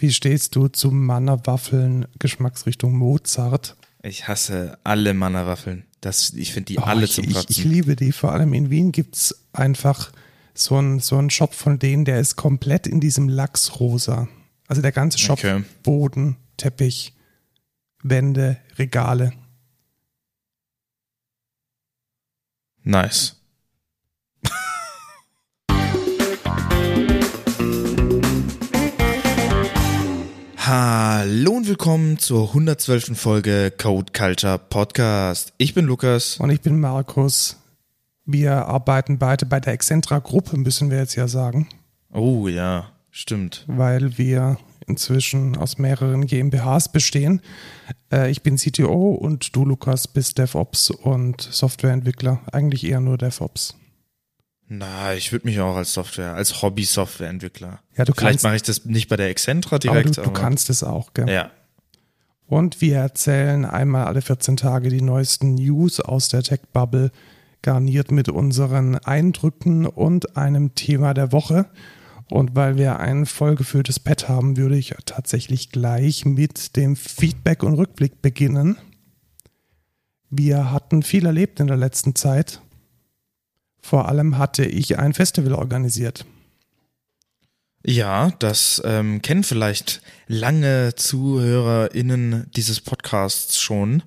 Wie stehst du zu Mannerwaffeln Geschmacksrichtung Mozart? Ich hasse alle Mannerwaffeln. Das, ich finde die oh, alle ich, zum Kotzen. Ich, ich, liebe die. Vor allem in Wien gibt es einfach so einen so Shop von denen, der ist komplett in diesem Lachsrosa. Also der ganze Shop, okay. Boden, Teppich, Wände, Regale. Nice. Hallo und willkommen zur 112. Folge Code Culture Podcast. Ich bin Lukas. Und ich bin Markus. Wir arbeiten beide bei der Excentra Gruppe, müssen wir jetzt ja sagen. Oh ja, stimmt. Weil wir inzwischen aus mehreren GmbHs bestehen. Äh, ich bin CTO und du, Lukas, bist DevOps und Softwareentwickler. Eigentlich eher nur DevOps. Na, ich würde mich auch als Software, als Hobby-Softwareentwickler. Ja, du Vielleicht mache ich das nicht bei der Excentra direkt. Aber du, du kannst es auch, gell? Ja. Und wir erzählen einmal alle 14 Tage die neuesten News aus der Tech-Bubble, garniert mit unseren Eindrücken und einem Thema der Woche. Und weil wir ein vollgefülltes Pad haben, würde ich tatsächlich gleich mit dem Feedback und Rückblick beginnen. Wir hatten viel erlebt in der letzten Zeit vor allem hatte ich ein Festival organisiert. Ja, das ähm, kennen vielleicht lange ZuhörerInnen dieses Podcasts schon.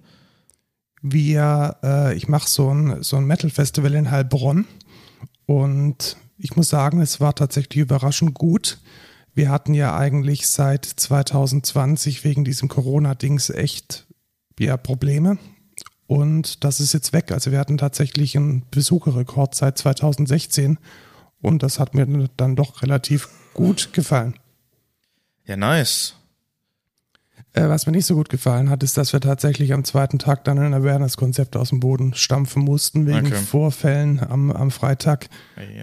Wir, äh, ich mache so ein, so ein Metal-Festival in Heilbronn und ich muss sagen, es war tatsächlich überraschend gut. Wir hatten ja eigentlich seit 2020 wegen diesem Corona-Dings echt ja, Probleme. Und das ist jetzt weg. Also wir hatten tatsächlich einen Besucherrekord seit 2016 und das hat mir dann doch relativ gut gefallen. Ja, nice. Äh, was mir nicht so gut gefallen hat, ist, dass wir tatsächlich am zweiten Tag dann ein Awareness-Konzept aus dem Boden stampfen mussten, wegen okay. Vorfällen am, am Freitag.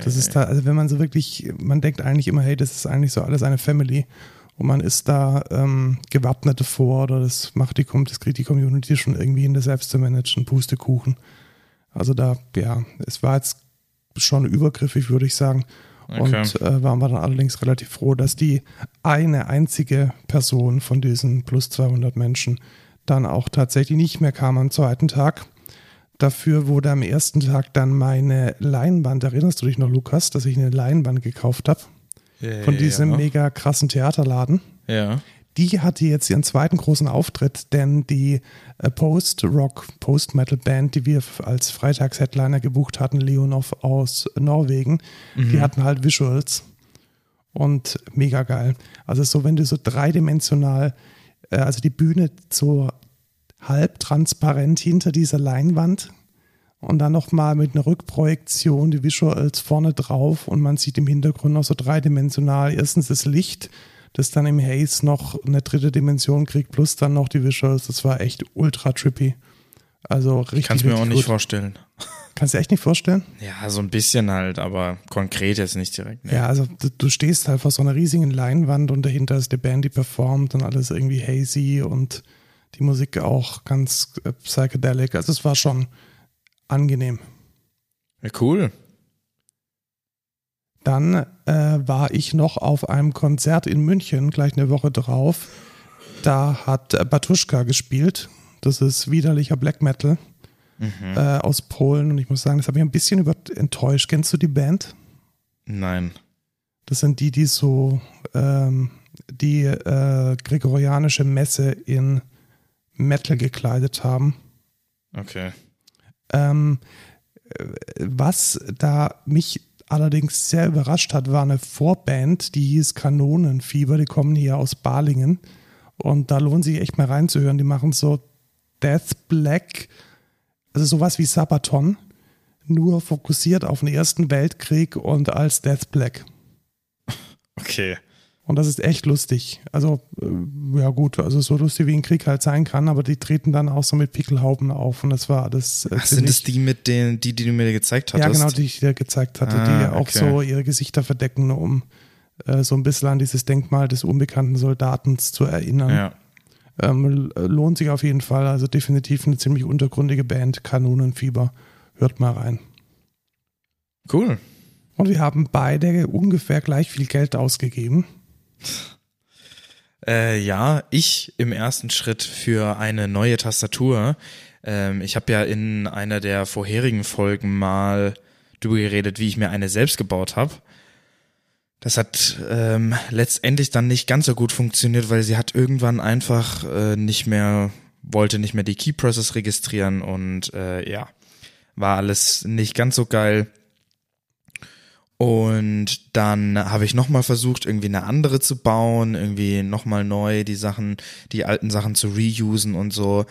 Das ist da, also wenn man so wirklich, man denkt eigentlich immer, hey, das ist eigentlich so alles eine Family und man ist da ähm, gewappnet vor oder das macht die, das kriegt die Community schon irgendwie in der selbst zu managen, Pustekuchen. Also da, ja, es war jetzt schon übergriffig, würde ich sagen. Okay. Und äh, waren wir dann allerdings relativ froh, dass die eine einzige Person von diesen plus 200 Menschen dann auch tatsächlich nicht mehr kam am zweiten Tag. Dafür wurde am ersten Tag dann meine Leinwand, erinnerst du dich noch, Lukas, dass ich eine Leinwand gekauft habe? Ja, von diesem ja. mega krassen Theaterladen. Ja. Die hatte jetzt ihren zweiten großen Auftritt, denn die äh, Post-Rock, Post-Metal-Band, die wir als Freitags-Headliner gebucht hatten, Leonov aus Norwegen, mhm. die hatten halt Visuals und mega geil. Also so, wenn du so dreidimensional, äh, also die Bühne so halb transparent hinter dieser Leinwand und dann nochmal mit einer Rückprojektion die Visuals vorne drauf und man sieht im Hintergrund noch so dreidimensional erstens das Licht, das dann im Haze noch eine dritte Dimension kriegt, plus dann noch die Visuals. Das war echt ultra trippy. Also richtig. Kannst mir auch nicht gut. vorstellen. Kannst du echt nicht vorstellen? Ja, so ein bisschen halt, aber konkret jetzt nicht direkt. Ne? Ja, also du, du, stehst halt vor so einer riesigen Leinwand und dahinter ist die Band, die performt und alles irgendwie hazy und die Musik auch ganz äh, psychedelic. Also es war schon, angenehm. Ja, cool. Dann äh, war ich noch auf einem Konzert in München, gleich eine Woche drauf. Da hat äh, Batuschka gespielt. Das ist widerlicher Black Metal mhm. äh, aus Polen. Und ich muss sagen, das habe ich ein bisschen über enttäuscht. Kennst du die Band? Nein. Das sind die, die so ähm, die äh, gregorianische Messe in Metal gekleidet haben. Okay. Ähm, was da mich allerdings sehr überrascht hat, war eine Vorband, die hieß Kanonenfieber. Die kommen hier aus Balingen. Und da lohnt sich echt mal reinzuhören. Die machen so Death Black, also sowas wie Sabaton, nur fokussiert auf den Ersten Weltkrieg und als Death Black. Okay. Und das ist echt lustig. Also, äh, ja gut, also so lustig wie ein Krieg halt sein kann, aber die treten dann auch so mit Pickelhauben auf und das war das. Äh, Ach, sind das die mit den, die, die du mir gezeigt hattest? Ja, genau, die ich dir gezeigt hatte, ah, die auch okay. so ihre Gesichter verdecken, um äh, so ein bisschen an dieses Denkmal des unbekannten Soldaten zu erinnern. Ja. Ähm, lohnt sich auf jeden Fall. Also definitiv eine ziemlich untergründige Band, Kanonenfieber. Hört mal rein. Cool. Und wir haben beide ungefähr gleich viel Geld ausgegeben. Äh, ja, ich im ersten Schritt für eine neue Tastatur. Ähm, ich habe ja in einer der vorherigen Folgen mal drüber geredet, wie ich mir eine selbst gebaut habe. Das hat ähm, letztendlich dann nicht ganz so gut funktioniert, weil sie hat irgendwann einfach äh, nicht mehr, wollte nicht mehr die Key Presses registrieren und äh, ja, war alles nicht ganz so geil. Und dann habe ich nochmal versucht, irgendwie eine andere zu bauen, irgendwie nochmal neu die Sachen, die alten Sachen zu reusen und so.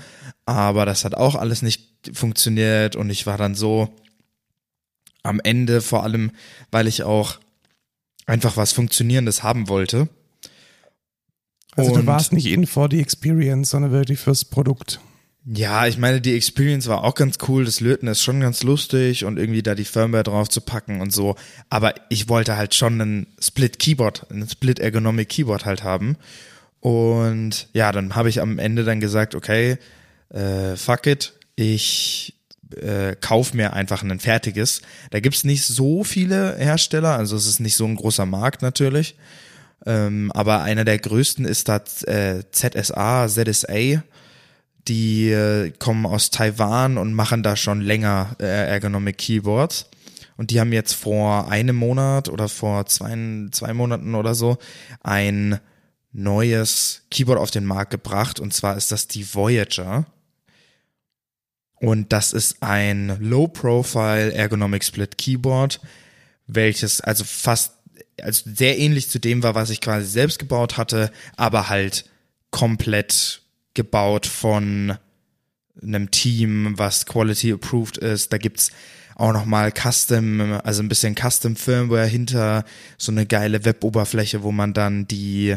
Aber das hat auch alles nicht funktioniert und ich war dann so am Ende, vor allem, weil ich auch einfach was Funktionierendes haben wollte. Also und du warst nicht in for the experience, sondern wirklich fürs Produkt. Ja, ich meine, die Experience war auch ganz cool. Das Löten ist schon ganz lustig und irgendwie da die Firmware drauf zu packen und so. Aber ich wollte halt schon einen Split Keyboard, einen Split Ergonomic Keyboard halt haben. Und ja, dann habe ich am Ende dann gesagt, okay, äh, fuck it, ich äh, kauf mir einfach ein fertiges. Da gibt's nicht so viele Hersteller, also es ist nicht so ein großer Markt natürlich. Ähm, aber einer der größten ist da äh, ZSA, ZSA. Die äh, kommen aus Taiwan und machen da schon länger äh, Ergonomic Keyboards. Und die haben jetzt vor einem Monat oder vor zwei, zwei Monaten oder so ein neues Keyboard auf den Markt gebracht. Und zwar ist das die Voyager. Und das ist ein Low-Profile Ergonomic Split Keyboard, welches also fast, also sehr ähnlich zu dem war, was ich quasi selbst gebaut hatte, aber halt komplett gebaut von einem Team, was Quality Approved ist. Da gibt's auch nochmal Custom, also ein bisschen Custom Firmware hinter, so eine geile Web-Oberfläche, wo man dann die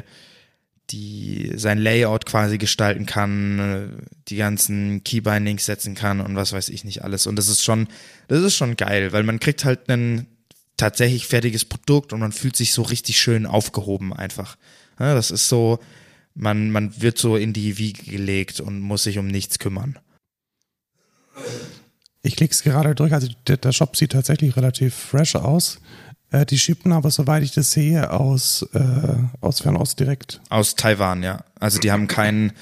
die sein Layout quasi gestalten kann, die ganzen Keybindings setzen kann und was weiß ich nicht alles. Und das ist schon, das ist schon geil, weil man kriegt halt ein tatsächlich fertiges Produkt und man fühlt sich so richtig schön aufgehoben einfach. Ja, das ist so, man, man wird so in die Wiege gelegt und muss sich um nichts kümmern. Ich klick's gerade durch, also der, Shop sieht tatsächlich relativ fresh aus. Äh, die schippen aber, soweit ich das sehe, aus, äh, aus Fernost direkt. Aus Taiwan, ja. Also die haben kein,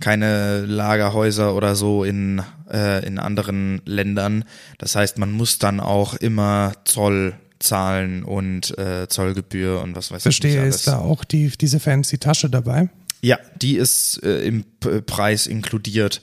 keine Lagerhäuser oder so in, äh, in anderen Ländern. Das heißt, man muss dann auch immer Zoll zahlen und äh, Zollgebühr und was weiß Verstehe, ich alles. ist da auch die, diese fancy Tasche dabei? Ja, die ist äh, im P Preis inkludiert.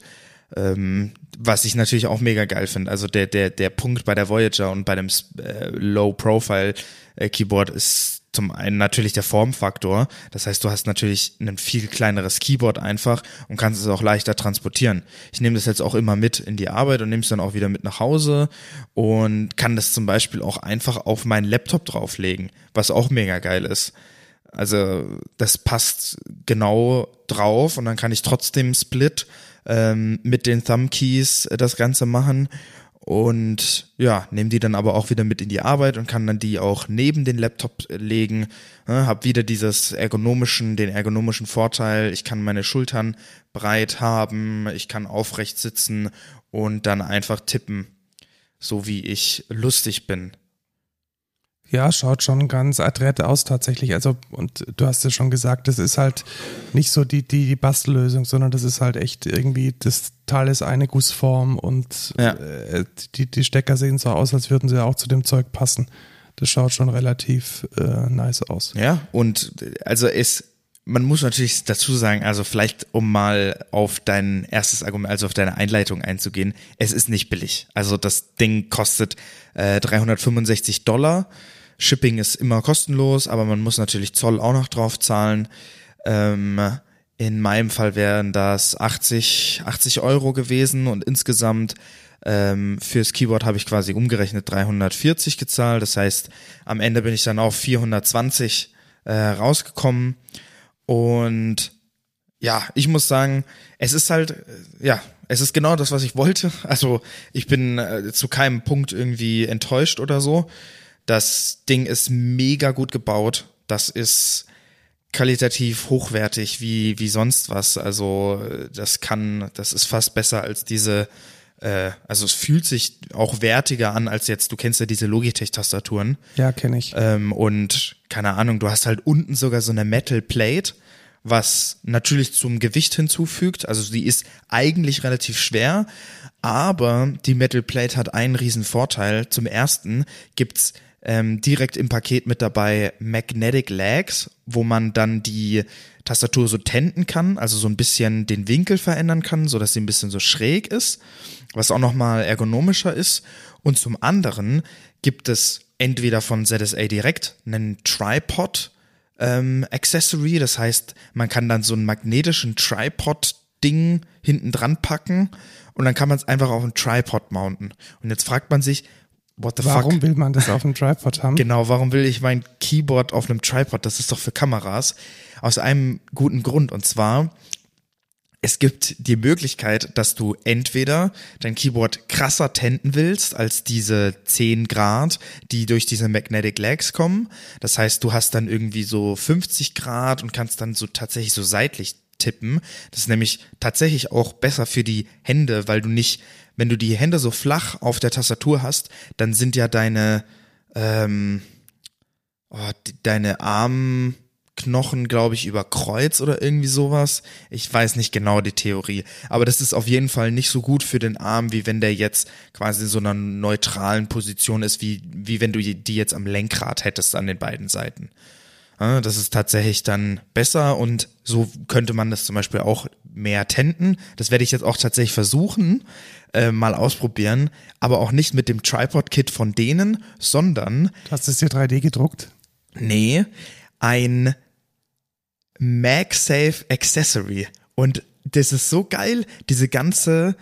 Ähm, was ich natürlich auch mega geil finde. Also der, der, der Punkt bei der Voyager und bei dem äh, Low-Profile-Keyboard äh, ist zum einen natürlich der Formfaktor. Das heißt, du hast natürlich ein viel kleineres Keyboard einfach und kannst es auch leichter transportieren. Ich nehme das jetzt auch immer mit in die Arbeit und nehme es dann auch wieder mit nach Hause und kann das zum Beispiel auch einfach auf meinen Laptop drauflegen, was auch mega geil ist. Also das passt genau drauf und dann kann ich trotzdem Split ähm, mit den Thumb Keys äh, das Ganze machen und ja, nehme die dann aber auch wieder mit in die Arbeit und kann dann die auch neben den Laptop äh, legen. Ja, hab wieder dieses ergonomischen, den ergonomischen Vorteil. Ich kann meine Schultern breit haben, ich kann aufrecht sitzen und dann einfach tippen, so wie ich lustig bin. Ja, schaut schon ganz adrett aus tatsächlich. Also, und du hast ja schon gesagt, das ist halt nicht so die, die, die Bastellösung, sondern das ist halt echt irgendwie, das Teil ist eine Gussform und ja. äh, die, die Stecker sehen so aus, als würden sie auch zu dem Zeug passen. Das schaut schon relativ äh, nice aus. Ja, und also es, man muss natürlich dazu sagen, also vielleicht um mal auf dein erstes Argument, also auf deine Einleitung einzugehen, es ist nicht billig. Also das Ding kostet äh, 365 Dollar Shipping ist immer kostenlos, aber man muss natürlich Zoll auch noch drauf zahlen. Ähm, in meinem Fall wären das 80, 80 Euro gewesen und insgesamt ähm, fürs Keyboard habe ich quasi umgerechnet 340 gezahlt. Das heißt, am Ende bin ich dann auf 420 äh, rausgekommen. Und ja, ich muss sagen, es ist halt, äh, ja, es ist genau das, was ich wollte. Also ich bin äh, zu keinem Punkt irgendwie enttäuscht oder so. Das Ding ist mega gut gebaut. Das ist qualitativ hochwertig wie, wie sonst was. Also das kann, das ist fast besser als diese, äh, also es fühlt sich auch wertiger an als jetzt, du kennst ja diese Logitech-Tastaturen. Ja, kenne ich. Ähm, und keine Ahnung, du hast halt unten sogar so eine Metal Plate, was natürlich zum Gewicht hinzufügt. Also sie ist eigentlich relativ schwer, aber die Metal Plate hat einen riesen Vorteil. Zum ersten gibt's ähm, direkt im Paket mit dabei Magnetic Legs, wo man dann die Tastatur so tenden kann, also so ein bisschen den Winkel verändern kann, so dass sie ein bisschen so schräg ist, was auch nochmal ergonomischer ist. Und zum anderen gibt es entweder von ZSA direkt einen Tripod ähm, Accessory, das heißt, man kann dann so einen magnetischen Tripod Ding hinten dran packen und dann kann man es einfach auf einen Tripod mounten. Und jetzt fragt man sich, What the warum fuck? will man das auf einem Tripod haben? Genau, warum will ich mein Keyboard auf einem Tripod? Das ist doch für Kameras. Aus einem guten Grund. Und zwar, es gibt die Möglichkeit, dass du entweder dein Keyboard krasser tenden willst als diese 10 Grad, die durch diese Magnetic Legs kommen. Das heißt, du hast dann irgendwie so 50 Grad und kannst dann so tatsächlich so seitlich tippen. Das ist nämlich tatsächlich auch besser für die Hände, weil du nicht wenn du die Hände so flach auf der Tastatur hast, dann sind ja deine, ähm, oh, deine Armknochen, glaube ich, über Kreuz oder irgendwie sowas. Ich weiß nicht genau die Theorie. Aber das ist auf jeden Fall nicht so gut für den Arm, wie wenn der jetzt quasi in so einer neutralen Position ist, wie, wie wenn du die jetzt am Lenkrad hättest an den beiden Seiten. Das ist tatsächlich dann besser und so könnte man das zum Beispiel auch mehr tenden. Das werde ich jetzt auch tatsächlich versuchen, äh, mal ausprobieren, aber auch nicht mit dem Tripod-Kit von denen, sondern. Du hast es dir 3D gedruckt? Nee, ein MagSafe Accessory. Und das ist so geil, diese ganze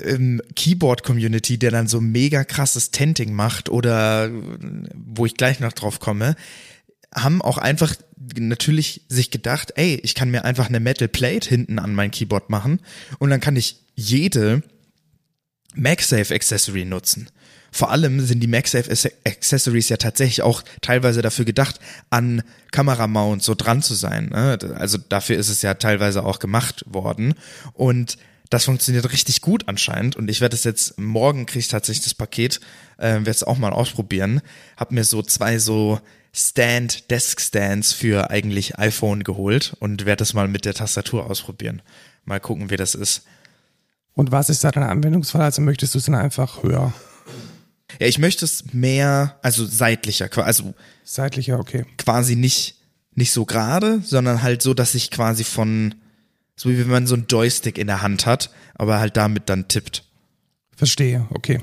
ähm, Keyboard-Community, der dann so mega krasses Tenting macht oder wo ich gleich noch drauf komme, haben auch einfach natürlich sich gedacht, ey, ich kann mir einfach eine Metal Plate hinten an mein Keyboard machen und dann kann ich jede MagSafe Accessory nutzen. Vor allem sind die MagSafe Accessories ja tatsächlich auch teilweise dafür gedacht, an Kameramounts so dran zu sein. Ne? Also dafür ist es ja teilweise auch gemacht worden. Und das funktioniert richtig gut anscheinend. Und ich werde es jetzt, morgen kriege ich tatsächlich das Paket, äh, werde es auch mal ausprobieren. Hab mir so zwei so Stand, Desk Stands für eigentlich iPhone geholt und werde das mal mit der Tastatur ausprobieren. Mal gucken, wie das ist. Und was ist da dein Anwendungsfall? Also möchtest du es dann einfach höher? Ja, ich möchte es mehr, also seitlicher, also seitlicher, okay. Quasi nicht nicht so gerade, sondern halt so, dass ich quasi von so wie wenn man so ein Joystick in der Hand hat, aber halt damit dann tippt. Verstehe, okay.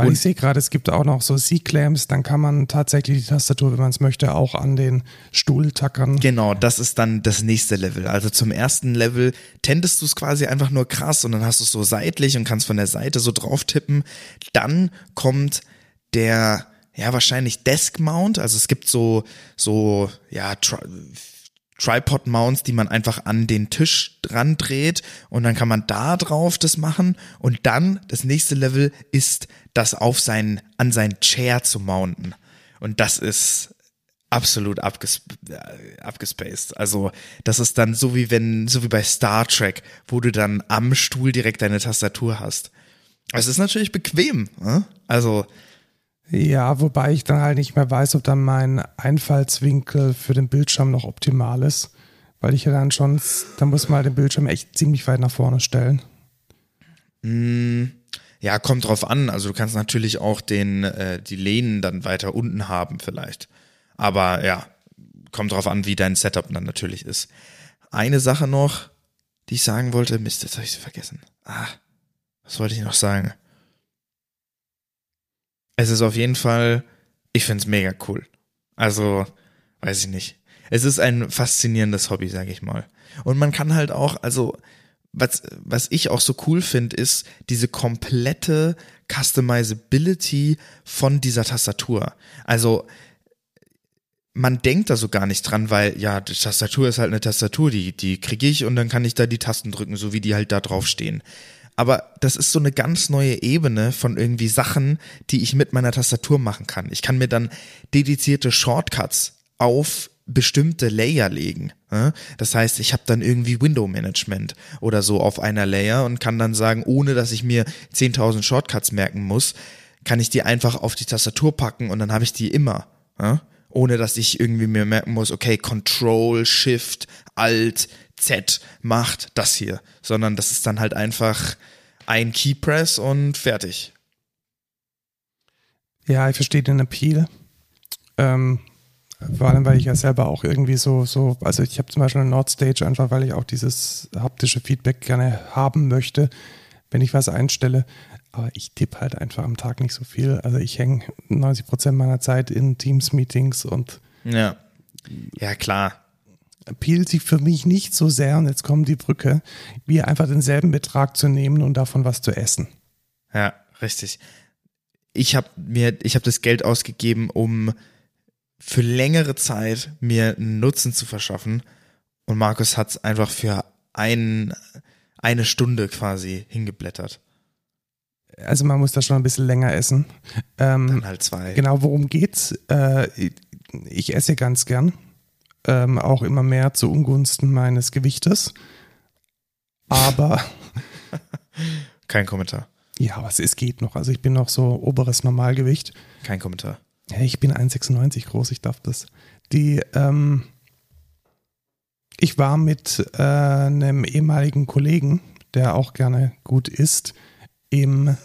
Weil und ich sehe gerade, es gibt auch noch so C-Clamps, dann kann man tatsächlich die Tastatur, wenn man es möchte, auch an den Stuhl tackern. Genau, das ist dann das nächste Level. Also zum ersten Level tendest du es quasi einfach nur krass und dann hast du es so seitlich und kannst von der Seite so drauf tippen. Dann kommt der, ja, wahrscheinlich Desk Mount. Also es gibt so, so, ja, Tripod-Mounts, die man einfach an den Tisch dran dreht und dann kann man da drauf das machen und dann das nächste Level ist das auf sein, an sein Chair zu mounten und das ist absolut abges äh, abgespaced. Also das ist dann so wie wenn, so wie bei Star Trek, wo du dann am Stuhl direkt deine Tastatur hast. Es ist natürlich bequem, ne? also ja, wobei ich dann halt nicht mehr weiß, ob dann mein Einfallswinkel für den Bildschirm noch optimal ist. Weil ich ja dann schon, da muss man halt den Bildschirm echt ziemlich weit nach vorne stellen. Mm, ja, kommt drauf an. Also du kannst natürlich auch den, äh, die Lehnen dann weiter unten haben vielleicht. Aber ja, kommt drauf an, wie dein Setup dann natürlich ist. Eine Sache noch, die ich sagen wollte, Mist, jetzt habe ich sie vergessen. Ah, was wollte ich noch sagen? Es ist auf jeden Fall, ich finde es mega cool. Also, weiß ich nicht. Es ist ein faszinierendes Hobby, sage ich mal. Und man kann halt auch, also was, was ich auch so cool finde, ist diese komplette Customizability von dieser Tastatur. Also man denkt da so gar nicht dran, weil ja, die Tastatur ist halt eine Tastatur, die, die kriege ich und dann kann ich da die Tasten drücken, so wie die halt da drauf stehen. Aber das ist so eine ganz neue Ebene von irgendwie Sachen, die ich mit meiner Tastatur machen kann. Ich kann mir dann dedizierte Shortcuts auf bestimmte Layer legen. Das heißt, ich habe dann irgendwie Window Management oder so auf einer Layer und kann dann sagen, ohne dass ich mir 10.000 Shortcuts merken muss, kann ich die einfach auf die Tastatur packen und dann habe ich die immer. ohne dass ich irgendwie mir merken muss, okay, Control, Shift, Alt, Z macht das hier, sondern das ist dann halt einfach ein Keypress und fertig. Ja, ich verstehe den Appeal. Ähm, vor allem, weil ich ja selber auch irgendwie so, so, also ich habe zum Beispiel eine Nordstage einfach, weil ich auch dieses haptische Feedback gerne haben möchte, wenn ich was einstelle. Aber ich tippe halt einfach am Tag nicht so viel. Also ich hänge 90 Prozent meiner Zeit in Teams-Meetings und. Ja. Ja, klar. Appealt sich für mich nicht so sehr, und jetzt kommt die Brücke, wie einfach denselben Betrag zu nehmen und davon was zu essen. Ja, richtig. Ich habe mir, ich habe das Geld ausgegeben, um für längere Zeit mir einen Nutzen zu verschaffen. Und Markus hat es einfach für ein, eine Stunde quasi hingeblättert. Also man muss da schon ein bisschen länger essen. Ähm, Dann halt zwei. Genau, worum geht's? Äh, ich esse ganz gern. Ähm, auch immer mehr zu Ungunsten meines Gewichtes. Aber. Kein Kommentar. Ja, aber es geht noch. Also ich bin noch so oberes Normalgewicht. Kein Kommentar. Ja, ich bin 1,96 groß, ich darf das. Die, ähm, ich war mit äh, einem ehemaligen Kollegen, der auch gerne gut isst, im,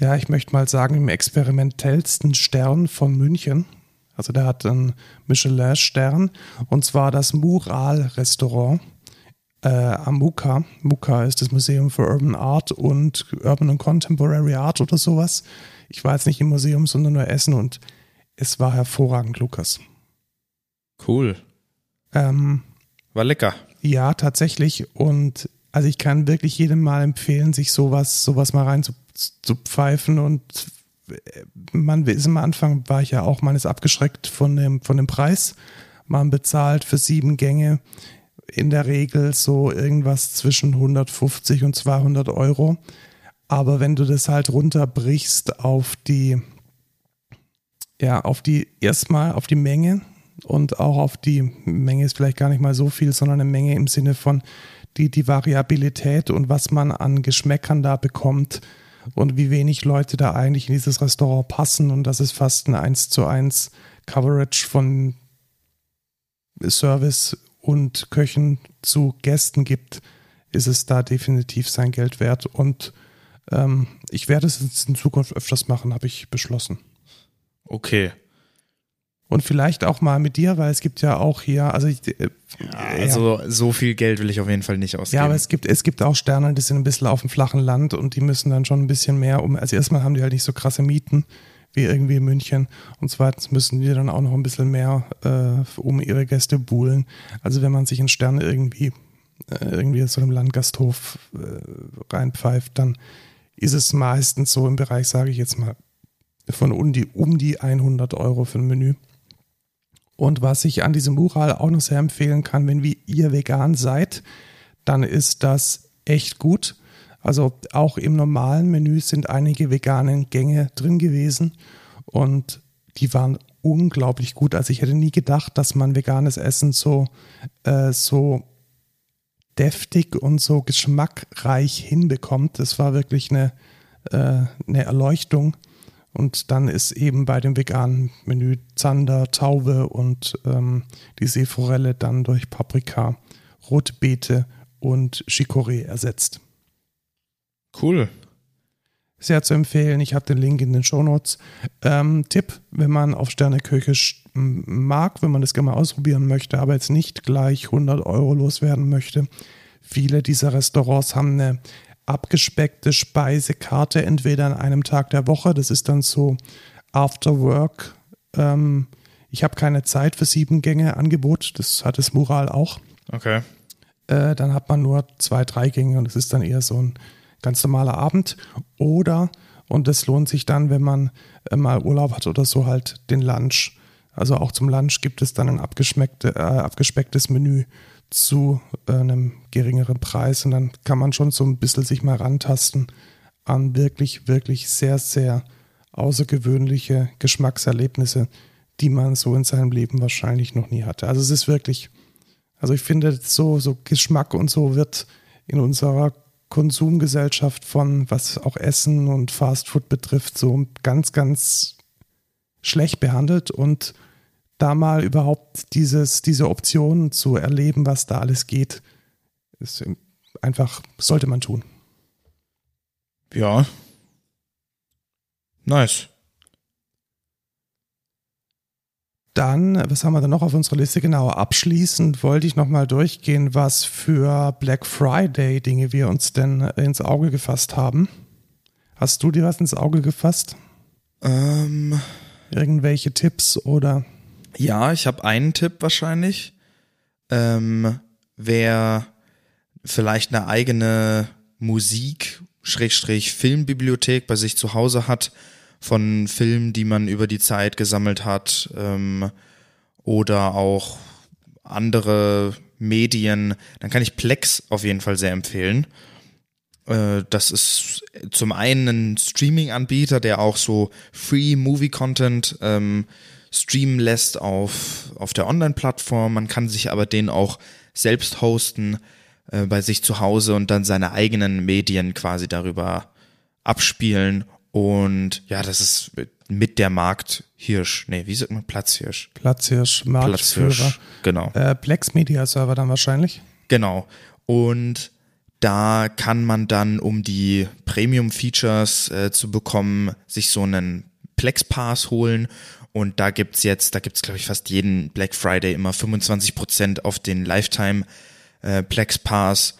ja, ich möchte mal sagen, im experimentellsten Stern von München. Also der hat einen Michelin-Stern und zwar das Mural-Restaurant äh, am MUCA. MUCA ist das Museum für Urban Art und Urban and Contemporary Art oder sowas. Ich war jetzt nicht im Museum, sondern nur essen und es war hervorragend, Lukas. Cool. Ähm, war lecker. Ja, tatsächlich. Und also ich kann wirklich jedem mal empfehlen, sich sowas, sowas mal rein zu, zu pfeifen. Und äh, man ist am Anfang, war ich ja auch meines abgeschreckt von dem, von dem Preis. Man bezahlt für sieben Gänge in der Regel so irgendwas zwischen 150 und 200 Euro. Aber wenn du das halt runterbrichst auf die ja, auf die, erstmal auf die Menge und auch auf die Menge ist vielleicht gar nicht mal so viel, sondern eine Menge im Sinne von die, die Variabilität und was man an Geschmäckern da bekommt und wie wenig Leute da eigentlich in dieses Restaurant passen und das ist fast ein 1 zu 1 Coverage von Service und Köchen zu Gästen gibt, ist es da definitiv sein Geld wert und ähm, ich werde es in Zukunft öfters machen, habe ich beschlossen. Okay. Und vielleicht auch mal mit dir, weil es gibt ja auch hier, also ich, äh, ja, also ja. so viel Geld will ich auf jeden Fall nicht ausgeben. Ja, aber es gibt, es gibt auch Sterne, die sind ein bisschen auf dem flachen Land und die müssen dann schon ein bisschen mehr um. Also erstmal haben die halt nicht so krasse Mieten wie irgendwie in München und zweitens müssen die dann auch noch ein bisschen mehr äh, um ihre Gäste buhlen. Also wenn man sich in Sterne irgendwie äh, irgendwie so einem Landgasthof äh, reinpfeift, dann ist es meistens so im Bereich, sage ich jetzt mal, von um die, um die 100 Euro für ein Menü. Und was ich an diesem Mural auch noch sehr empfehlen kann, wenn ihr vegan seid, dann ist das echt gut. Also auch im normalen Menü sind einige veganen Gänge drin gewesen und die waren unglaublich gut. Also ich hätte nie gedacht, dass man veganes Essen so, äh, so deftig und so geschmackreich hinbekommt. Das war wirklich eine, äh, eine Erleuchtung. Und dann ist eben bei dem veganen Menü Zander, Taube und ähm, die Seeforelle dann durch Paprika, Rotbeete und Chicorée ersetzt. Cool. Sehr zu empfehlen. Ich habe den Link in den Shownotes. Ähm, Tipp, wenn man auf Sterneköche mag, wenn man das gerne mal ausprobieren möchte, aber jetzt nicht gleich 100 Euro loswerden möchte. Viele dieser Restaurants haben eine abgespeckte Speisekarte, entweder an einem Tag der Woche, das ist dann so After Work. Ähm, ich habe keine Zeit für sieben Gänge Angebot, das hat das Mural auch. Okay. Äh, dann hat man nur zwei, drei Gänge und es ist dann eher so ein ganz normaler Abend. Oder, und das lohnt sich dann, wenn man äh, mal Urlaub hat oder so, halt den Lunch. Also auch zum Lunch gibt es dann ein äh, abgespecktes Menü zu äh, einem geringeren Preis und dann kann man schon so ein bisschen sich mal rantasten an wirklich, wirklich sehr, sehr außergewöhnliche Geschmackserlebnisse, die man so in seinem Leben wahrscheinlich noch nie hatte. Also es ist wirklich, also ich finde, so, so Geschmack und so wird in unserer Konsumgesellschaft von, was auch Essen und Fastfood betrifft, so ganz, ganz schlecht behandelt und da mal überhaupt dieses, diese Optionen zu erleben, was da alles geht, ist einfach, sollte man tun. Ja. Nice. Dann, was haben wir da noch auf unserer Liste? Genau, abschließend wollte ich nochmal durchgehen, was für Black Friday Dinge wir uns denn ins Auge gefasst haben. Hast du dir was ins Auge gefasst? Ähm, Irgendwelche Tipps oder? Ja, ich habe einen Tipp wahrscheinlich. Ähm, wer vielleicht eine eigene Musik, Schrägstrich Filmbibliothek bei sich zu Hause hat, von Filmen, die man über die Zeit gesammelt hat, ähm, oder auch andere Medien, dann kann ich Plex auf jeden Fall sehr empfehlen. Äh, das ist zum einen ein Streaming-Anbieter, der auch so Free Movie Content ähm, streamen lässt auf, auf der Online-Plattform. Man kann sich aber den auch selbst hosten äh, bei sich zu Hause und dann seine eigenen Medien quasi darüber abspielen. Und ja, das ist mit der Markthirsch. Nee, wie sagt man? Platzhirsch. Platzhirsch, Marktführer. Platzhirsch, genau. Äh, Plex Media Server dann wahrscheinlich. Genau. Und da kann man dann, um die Premium-Features äh, zu bekommen, sich so einen Plex Pass holen. Und da gibt's jetzt, da gibt's glaube ich fast jeden Black Friday immer 25% auf den Lifetime äh, Plex Pass.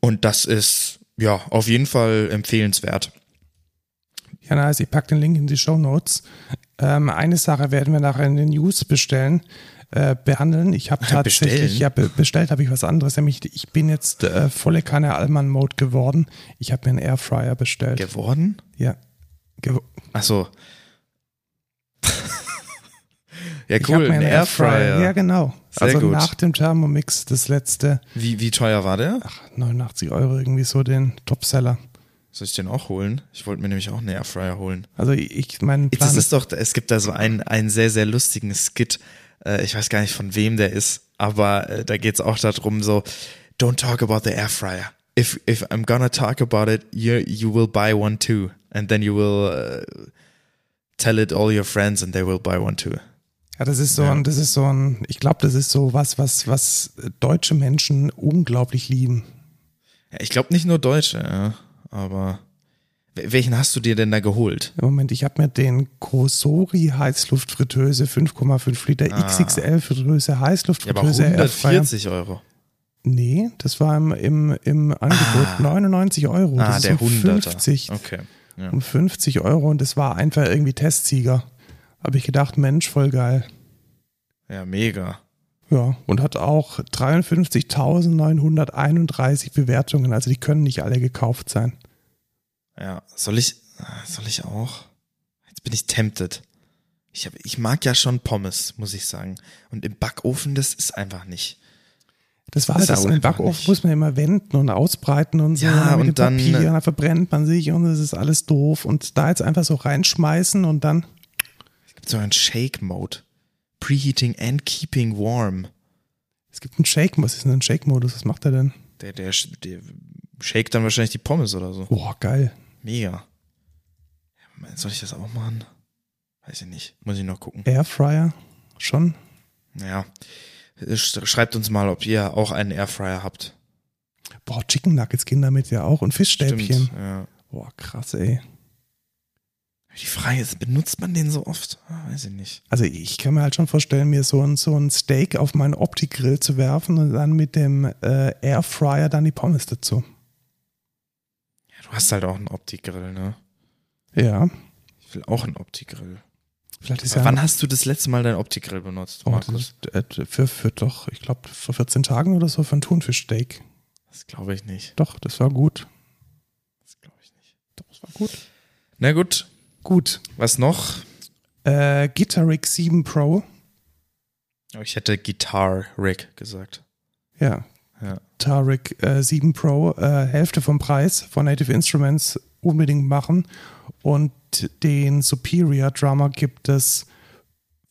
Und das ist ja auf jeden Fall empfehlenswert. Ja, nice. Ich packe den Link in die Show Notes. Ähm, eine Sache werden wir nachher in den News bestellen äh, behandeln. Ich habe tatsächlich, ja, be bestellt habe ich was anderes, nämlich ich bin jetzt äh, volle Kanne Allmann Mode geworden. Ich habe mir einen Airfryer bestellt. Geworden? Ja. Ge Ach so. Ja, cool, ein Airfryer. Airfryer. Ja, genau. Sehr also gut. nach dem Thermomix das letzte. Wie, wie teuer war der? Ach, 89 Euro irgendwie so den Topseller. Soll ich den auch holen? Ich wollte mir nämlich auch einen Airfryer holen. Also ich mein Plan Das ist doch, es gibt da so einen, einen sehr, sehr lustigen Skit, äh, ich weiß gar nicht von wem der ist, aber äh, da geht's auch darum so, don't talk about the air fryer. If, if I'm gonna talk about it, you, you will buy one too. And then you will uh, tell it all your friends and they will buy one too. Ja, das ist so ja. ein, das ist so ein, ich glaube, das ist so was, was, was deutsche Menschen unglaublich lieben. Ja, ich glaube nicht nur Deutsche, ja, aber welchen hast du dir denn da geholt? Moment, ich habe mir den Kosori Heißluftfritteuse 5,5 Liter ah. XXL Fritteuse Heißluftfritteuse. Ja, aber 140 Euro. Nee, das war im, im, im Angebot ah. 99 Euro. Ah, das der um 50, okay. Ja. Um 50 Euro und das war einfach irgendwie Testsieger. Habe ich gedacht, Mensch, voll geil. Ja, mega. Ja, und hat auch 53.931 Bewertungen. Also die können nicht alle gekauft sein. Ja, soll ich, soll ich auch? Jetzt bin ich tempted. Ich, hab, ich mag ja schon Pommes, muss ich sagen. Und im Backofen, das ist einfach nicht. Das war halt das, im Backofen nicht. muss man immer wenden und ausbreiten und so. Ja, und, und dann, Papier, dann verbrennt man sich und das ist alles doof. Und da jetzt einfach so reinschmeißen und dann. Gibt so einen Shake-Mode. Preheating and keeping warm. Es gibt einen Shake, was ist denn ein Shake-Modus? Was macht er denn? Der, der, der shake dann wahrscheinlich die Pommes oder so. Boah, geil. Mega. Soll ich das auch machen? Weiß ich nicht. Muss ich noch gucken. Airfryer? Schon? Ja. Schreibt uns mal, ob ihr auch einen Airfryer habt. Boah, Chicken Nuggets gehen damit ja auch und Fischstäbchen. Stimmt, ja. Boah, krass, ey. Die Frage ist, benutzt man den so oft? Ah, weiß ich nicht. Also ich kann mir halt schon vorstellen, mir so ein, so ein Steak auf meinen Opti-Grill zu werfen und dann mit dem äh, Airfryer dann die Pommes dazu. Du hast halt auch einen Opti-Grill, ne? Ja. Ich will auch einen Opti-Grill. Vielleicht ist ja wann hast du das letzte Mal deinen Opti-Grill benutzt, oh, Markus? Das, äh, für, für doch, ich glaube, vor 14 Tagen oder so für ein Thunfischsteak. Das glaube ich nicht. Doch, das war gut. Das glaube ich nicht. Doch, das war gut. Na gut. Gut. Was noch? Äh, Guitar Rig 7 Pro. Oh, ich hätte Guitar Rig gesagt. Ja, ja. Tarik äh, 7 Pro, äh, Hälfte vom Preis von Native Instruments unbedingt machen. Und den Superior Drummer gibt es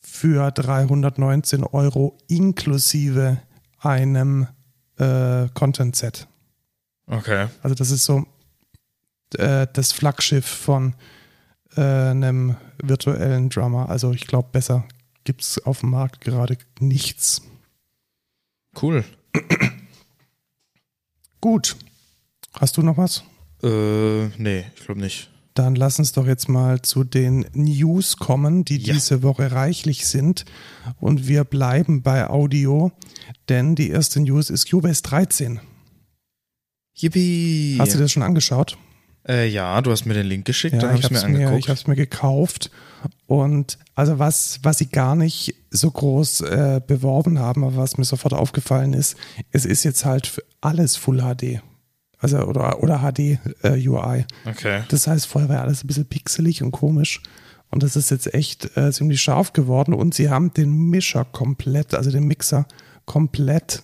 für 319 Euro inklusive einem äh, Content Set. Okay. Also das ist so äh, das Flaggschiff von äh, einem virtuellen Drummer. Also ich glaube, besser gibt es auf dem Markt gerade nichts. Cool. Gut. Hast du noch was? Äh, nee, ich glaube nicht. Dann lass uns doch jetzt mal zu den News kommen, die ja. diese Woche reichlich sind. Und wir bleiben bei Audio, denn die erste News ist Cubase 13. Yippie! Hast du das schon angeschaut? Äh, ja, du hast mir den Link geschickt, ja, dann habe ich mir angeguckt. Mir, ich habe es mir gekauft und also was, was sie gar nicht so groß äh, beworben haben, aber was mir sofort aufgefallen ist, es ist jetzt halt alles Full HD. Also oder, oder HD äh, UI. Okay. Das heißt, vorher war alles ein bisschen pixelig und komisch. Und das ist jetzt echt äh, ziemlich scharf geworden. Und sie haben den Mischer komplett, also den Mixer komplett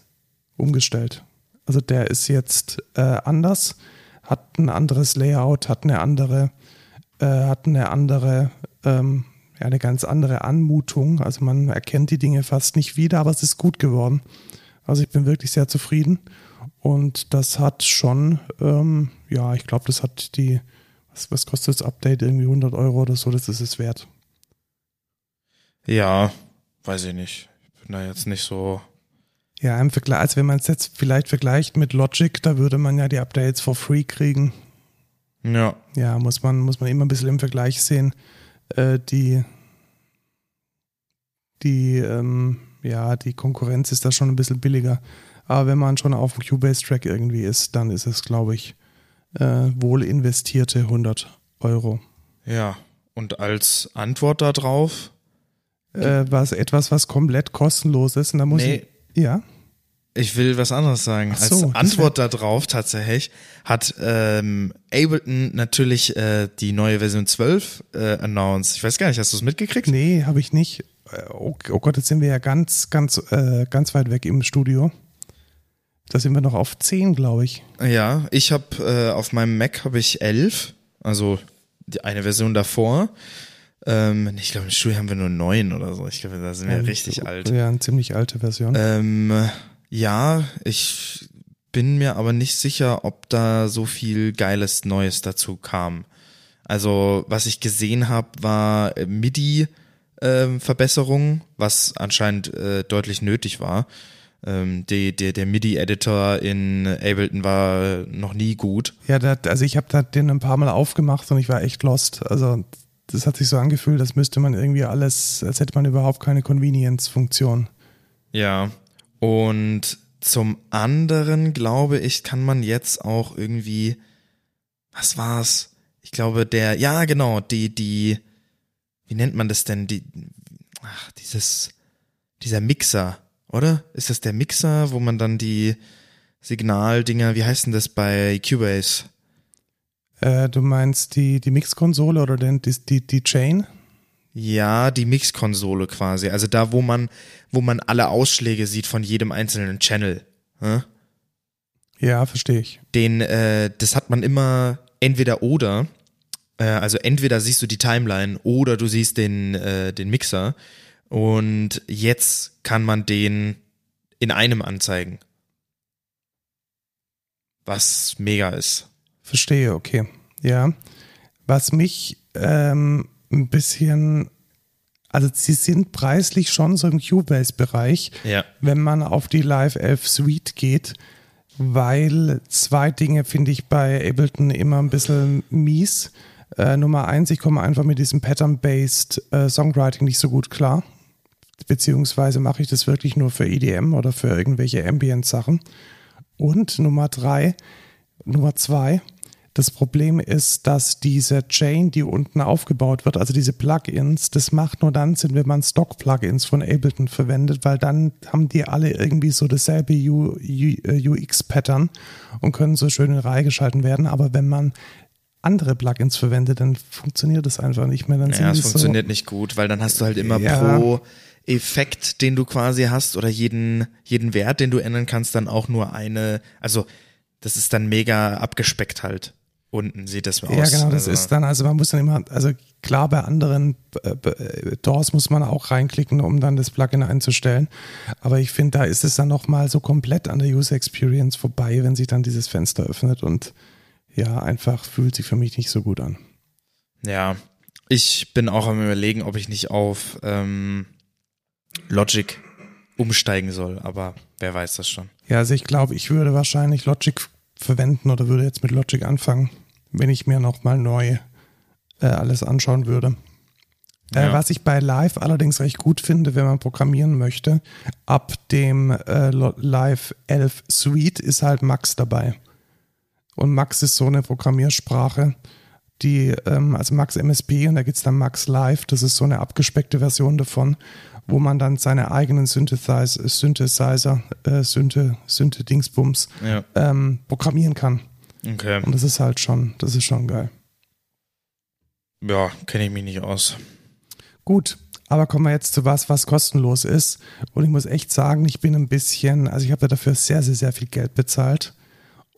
umgestellt. Also der ist jetzt äh, anders hat ein anderes Layout, hat eine andere, äh, hat eine andere, ähm, ja, eine ganz andere Anmutung. Also man erkennt die Dinge fast nicht wieder, aber es ist gut geworden. Also ich bin wirklich sehr zufrieden. Und das hat schon, ähm, ja, ich glaube, das hat die, was, was kostet das Update? Irgendwie 100 Euro oder so, das ist es wert. Ja, weiß ich nicht. Ich bin da jetzt nicht so ja, im Vergleich, also wenn man es jetzt vielleicht vergleicht mit Logic, da würde man ja die Updates for free kriegen. Ja. Ja, muss man, muss man immer ein bisschen im Vergleich sehen. Äh, die, die, ähm, ja, die Konkurrenz ist da schon ein bisschen billiger. Aber wenn man schon auf dem Cubase-Track irgendwie ist, dann ist es, glaube ich, äh, wohl investierte 100 Euro. Ja, und als Antwort darauf? Äh, was etwas, was komplett kostenlos ist. Und da muss nee, ich, ja. Ich will was anderes sagen. So, Als Antwort darauf tatsächlich hat ähm, Ableton natürlich äh, die neue Version 12 äh, announced. Ich weiß gar nicht, hast du es mitgekriegt? Nee, habe ich nicht. Äh, oh, oh, Gott, jetzt sind wir ja ganz, ganz, äh, ganz weit weg im Studio. Da sind wir noch auf 10, glaube ich. Ja, ich habe äh, auf meinem Mac habe ich 11, also die eine Version davor. Ähm, ich glaube, im Studio haben wir nur 9 oder so. Ich glaube, da sind wir ja, richtig alt. Ja, eine ziemlich alte Version. Ähm, ja, ich bin mir aber nicht sicher, ob da so viel geiles Neues dazu kam. Also, was ich gesehen habe, war MIDI ähm, Verbesserung, was anscheinend äh, deutlich nötig war. Ähm, die, die, der MIDI-Editor in Ableton war noch nie gut. Ja, dat, also ich habe den ein paar Mal aufgemacht und ich war echt lost. Also das hat sich so angefühlt, als müsste man irgendwie alles, als hätte man überhaupt keine Convenience-Funktion. Ja, und zum anderen glaube ich, kann man jetzt auch irgendwie, was war's? Ich glaube, der, ja, genau, die, die, wie nennt man das denn? Die, ach, dieses, dieser Mixer, oder? Ist das der Mixer, wo man dann die Signaldinger, wie heißt denn das bei Cubase? Äh, du meinst die, die Mixkonsole oder denn die, die, die Chain? Ja, die Mixkonsole quasi. Also da, wo man, wo man alle Ausschläge sieht von jedem einzelnen Channel. Hm? Ja, verstehe ich. Den, äh, das hat man immer entweder oder. Äh, also entweder siehst du die Timeline oder du siehst den, äh, den Mixer. Und jetzt kann man den in einem anzeigen. Was mega ist. Verstehe, okay. Ja. Was mich ähm, ein bisschen, also sie sind preislich schon so im Cubase-Bereich, ja. wenn man auf die Live 11 Suite geht, weil zwei Dinge finde ich bei Ableton immer ein bisschen mies. Äh, Nummer eins, ich komme einfach mit diesem Pattern-Based äh, Songwriting nicht so gut klar. Beziehungsweise mache ich das wirklich nur für EDM oder für irgendwelche Ambient-Sachen. Und Nummer drei, Nummer zwei, das Problem ist, dass diese Chain, die unten aufgebaut wird, also diese Plugins, das macht nur dann Sinn, wenn man Stock-Plugins von Ableton verwendet, weil dann haben die alle irgendwie so dasselbe UX-Pattern und können so schön in Reihe geschalten werden. Aber wenn man andere Plugins verwendet, dann funktioniert das einfach nicht mehr. Dann ja, es funktioniert so, nicht gut, weil dann hast du halt immer ja, pro Effekt, den du quasi hast oder jeden, jeden Wert, den du ändern kannst, dann auch nur eine, also das ist dann mega abgespeckt halt unten sieht das aus. Ja, genau, das also. ist dann, also man muss dann immer, also klar, bei anderen äh, Doors muss man auch reinklicken, um dann das Plugin einzustellen. Aber ich finde, da ist es dann nochmal so komplett an der User Experience vorbei, wenn sich dann dieses Fenster öffnet und ja, einfach fühlt sich für mich nicht so gut an. Ja, ich bin auch am überlegen, ob ich nicht auf ähm, Logic umsteigen soll, aber wer weiß das schon. Ja, also ich glaube, ich würde wahrscheinlich Logic verwenden oder würde jetzt mit Logic anfangen, wenn ich mir nochmal neu äh, alles anschauen würde. Äh, ja. was ich bei Live allerdings recht gut finde, wenn man programmieren möchte, ab dem äh, Live 11 Suite ist halt Max dabei. Und Max ist so eine Programmiersprache, die, ähm, also Max MSP und da gibt es dann Max Live, das ist so eine abgespeckte Version davon, wo man dann seine eigenen Synthesizer, Synthesizer äh, Synth, Synth-Dingsbums ja. ähm, programmieren kann. Okay. Und das ist halt schon, das ist schon geil. Ja, kenne ich mich nicht aus. Gut, aber kommen wir jetzt zu was, was kostenlos ist. Und ich muss echt sagen, ich bin ein bisschen, also ich habe dafür sehr, sehr, sehr viel Geld bezahlt.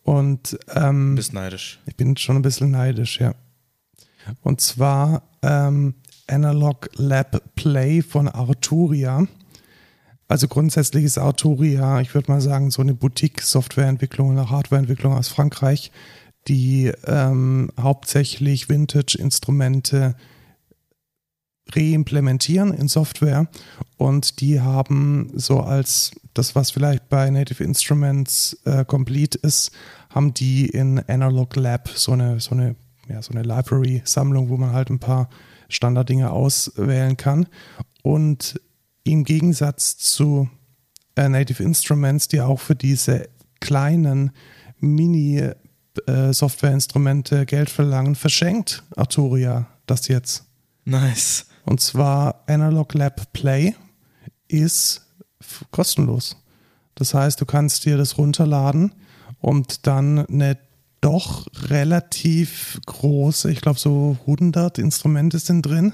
Und ähm, bist neidisch. Ich bin schon ein bisschen neidisch, ja. Und zwar ähm, Analog Lab Play von Arturia. Also grundsätzlich ist Arturia, ich würde mal sagen, so eine Boutique-Softwareentwicklung oder Hardwareentwicklung aus Frankreich, die ähm, hauptsächlich Vintage-Instrumente reimplementieren in Software und die haben so als das, was vielleicht bei Native Instruments äh, complete ist, haben die in Analog Lab so eine, so eine, ja, so eine Library-Sammlung, wo man halt ein paar Standarddinge auswählen kann. Und im Gegensatz zu äh, Native Instruments, die auch für diese kleinen Mini-Software-Instrumente äh, Geld verlangen, verschenkt Arturia das jetzt. Nice. Und zwar Analog Lab Play ist kostenlos. Das heißt, du kannst dir das runterladen und dann eine doch relativ große, ich glaube so 100 Instrumente sind drin,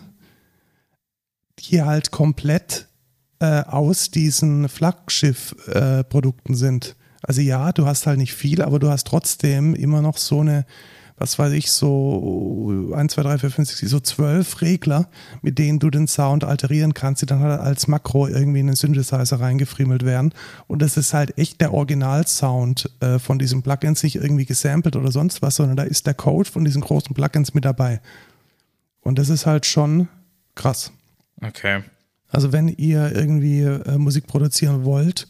die halt komplett äh, aus diesen Flaggschiff-Produkten äh, sind. Also ja, du hast halt nicht viel, aber du hast trotzdem immer noch so eine was weiß ich, so 1, 2, 3, 4, 5, 6, so zwölf Regler, mit denen du den Sound alterieren kannst, die dann halt als Makro irgendwie in den Synthesizer reingefriemelt werden. Und das ist halt echt der Originalsound äh, von diesem Plugins nicht irgendwie gesampelt oder sonst was, sondern da ist der Code von diesen großen Plugins mit dabei. Und das ist halt schon krass. Okay. Also wenn ihr irgendwie äh, Musik produzieren wollt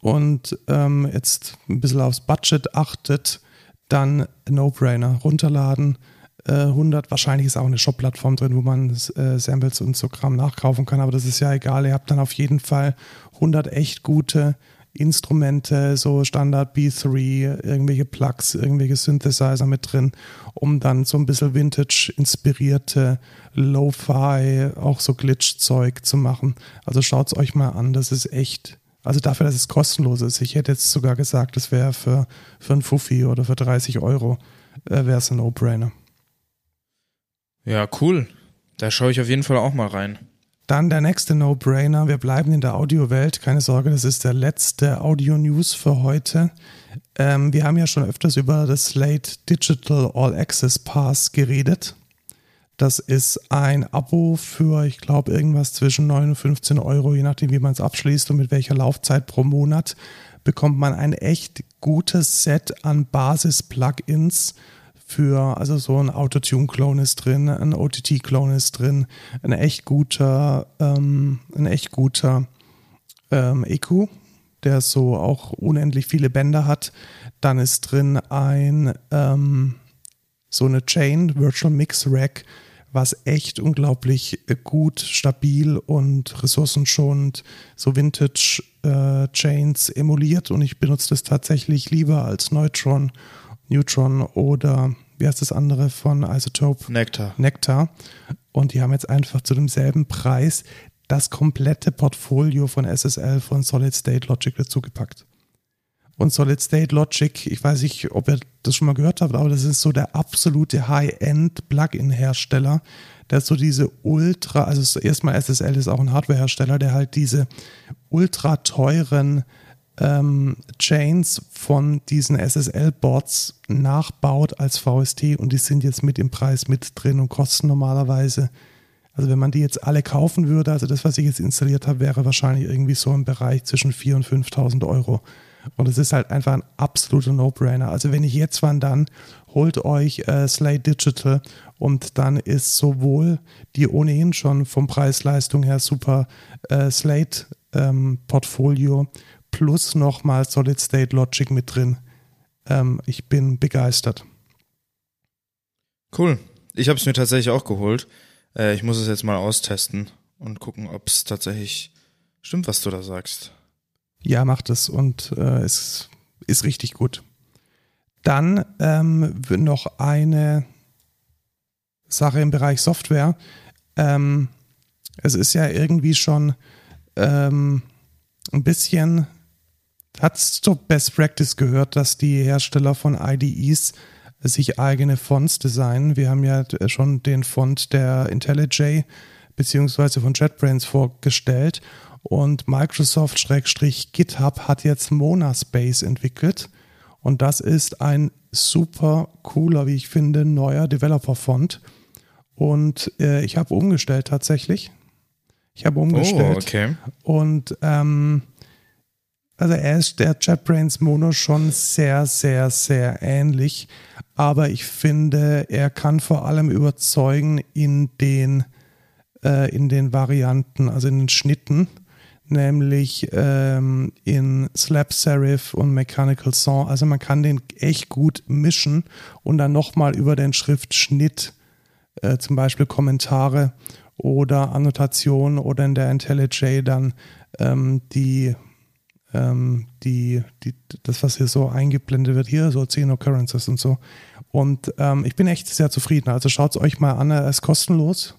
und ähm, jetzt ein bisschen aufs Budget achtet, dann No-Brainer, runterladen. Äh, 100, wahrscheinlich ist auch eine Shop-Plattform drin, wo man äh, Samples und so Kram nachkaufen kann, aber das ist ja egal. Ihr habt dann auf jeden Fall 100 echt gute Instrumente, so Standard B3, irgendwelche Plugs, irgendwelche Synthesizer mit drin, um dann so ein bisschen Vintage-inspirierte Lo-Fi, auch so Glitch-Zeug zu machen. Also schaut es euch mal an, das ist echt also dafür, dass es kostenlos ist. Ich hätte jetzt sogar gesagt, das wäre für, für einen Fuffi oder für 30 Euro äh, wäre es ein No-Brainer. Ja, cool. Da schaue ich auf jeden Fall auch mal rein. Dann der nächste No-Brainer. Wir bleiben in der Audiowelt. Keine Sorge, das ist der letzte Audio-News für heute. Ähm, wir haben ja schon öfters über das Slate Digital All Access Pass geredet. Das ist ein Abo für, ich glaube, irgendwas zwischen 9 und 15 Euro, je nachdem, wie man es abschließt und mit welcher Laufzeit pro Monat, bekommt man ein echt gutes Set an Basis-Plugins für, also so ein Autotune-Clone ist drin, ein OTT-Clone ist drin, ein echt guter, ähm, ein echt guter ähm, EQ, der so auch unendlich viele Bänder hat. Dann ist drin ein ähm, so eine Chain, Virtual Mix Rack, was echt unglaublich gut, stabil und ressourcenschonend so Vintage äh, Chains emuliert und ich benutze das tatsächlich lieber als Neutron, Neutron oder wie heißt das andere von Isotope? Nectar. Nectar. Und die haben jetzt einfach zu demselben Preis das komplette Portfolio von SSL von Solid State Logic dazugepackt. Und Solid State Logic, ich weiß nicht, ob ihr das schon mal gehört habt, aber das ist so der absolute High-End-Plugin-Hersteller, der so diese ultra, also erstmal SSL ist auch ein Hardware-Hersteller, der halt diese ultra teuren ähm, Chains von diesen SSL-Boards nachbaut als VST und die sind jetzt mit im Preis mit drin und kosten normalerweise also wenn man die jetzt alle kaufen würde, also das, was ich jetzt installiert habe, wäre wahrscheinlich irgendwie so im Bereich zwischen 4.000 und 5.000 Euro. Und es ist halt einfach ein absoluter No-Brainer. Also wenn ich jetzt wann dann holt euch äh, Slate Digital und dann ist sowohl die ohnehin schon vom Preis-Leistung her super äh, Slate ähm, Portfolio plus nochmal Solid State Logic mit drin. Ähm, ich bin begeistert. Cool. Ich habe es mir tatsächlich auch geholt. Äh, ich muss es jetzt mal austesten und gucken, ob es tatsächlich stimmt, was du da sagst. Ja, macht es und äh, es ist richtig gut. Dann ähm, noch eine Sache im Bereich Software. Ähm, es ist ja irgendwie schon ähm, ein bisschen, hat es zur Best Practice gehört, dass die Hersteller von IDEs sich eigene Fonts designen. Wir haben ja schon den Font der IntelliJ beziehungsweise von JetBrains vorgestellt und Microsoft-GitHub hat jetzt Monaspace entwickelt und das ist ein super cooler, wie ich finde, neuer Developer-Font und äh, ich habe umgestellt tatsächlich. Ich habe umgestellt. Oh, okay. Und ähm, also er ist der JetBrains Mono schon sehr, sehr, sehr ähnlich. Aber ich finde, er kann vor allem überzeugen in den, äh, in den Varianten, also in den Schnitten, nämlich ähm, in Slap Serif und Mechanical Song. Also man kann den echt gut mischen und dann nochmal über den Schriftschnitt äh, zum Beispiel Kommentare oder Annotationen oder in der IntelliJ dann ähm, die ähm, die, die, das, was hier so eingeblendet wird, hier so 10 Occurrences und so. Und ähm, ich bin echt sehr zufrieden. Also schaut es euch mal an, er ist kostenlos.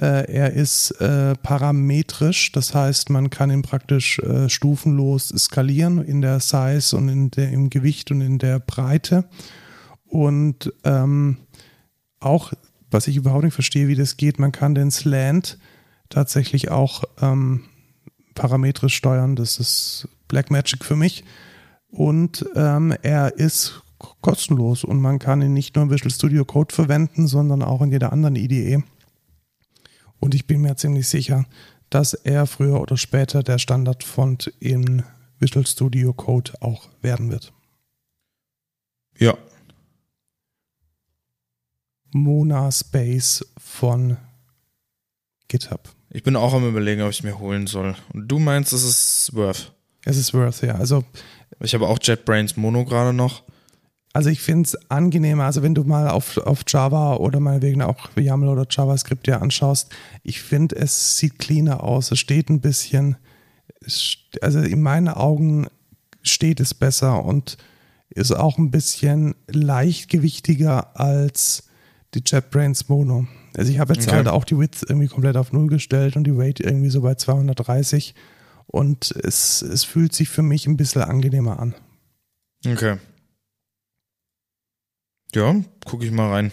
Äh, er ist äh, parametrisch, das heißt, man kann ihn praktisch äh, stufenlos skalieren in der Size und in der, im Gewicht und in der Breite. Und ähm, auch, was ich überhaupt nicht verstehe, wie das geht, man kann den Slant tatsächlich auch ähm, parametrisch steuern. Das ist Blackmagic für mich. Und ähm, er ist kostenlos und man kann ihn nicht nur im Visual Studio Code verwenden, sondern auch in jeder anderen IDE. Und ich bin mir ziemlich sicher, dass er früher oder später der Standardfont in Visual Studio Code auch werden wird. Ja. Mona Space von GitHub. Ich bin auch am überlegen, ob ich mir holen soll. Und du meinst, es ist worth? Es ist worth, ja. Also ich habe auch JetBrains Mono gerade noch. Also ich finde es angenehmer, also wenn du mal auf, auf Java oder meinetwegen auch YAML oder JavaScript dir anschaust, ich finde, es sieht cleaner aus. Es steht ein bisschen, also in meinen Augen steht es besser und ist auch ein bisschen leichtgewichtiger als die JetBrains Mono. Also ich habe jetzt okay. halt auch die Width irgendwie komplett auf Null gestellt und die Weight irgendwie so bei 230 und es, es fühlt sich für mich ein bisschen angenehmer an. Okay. Ja, gucke ich mal rein.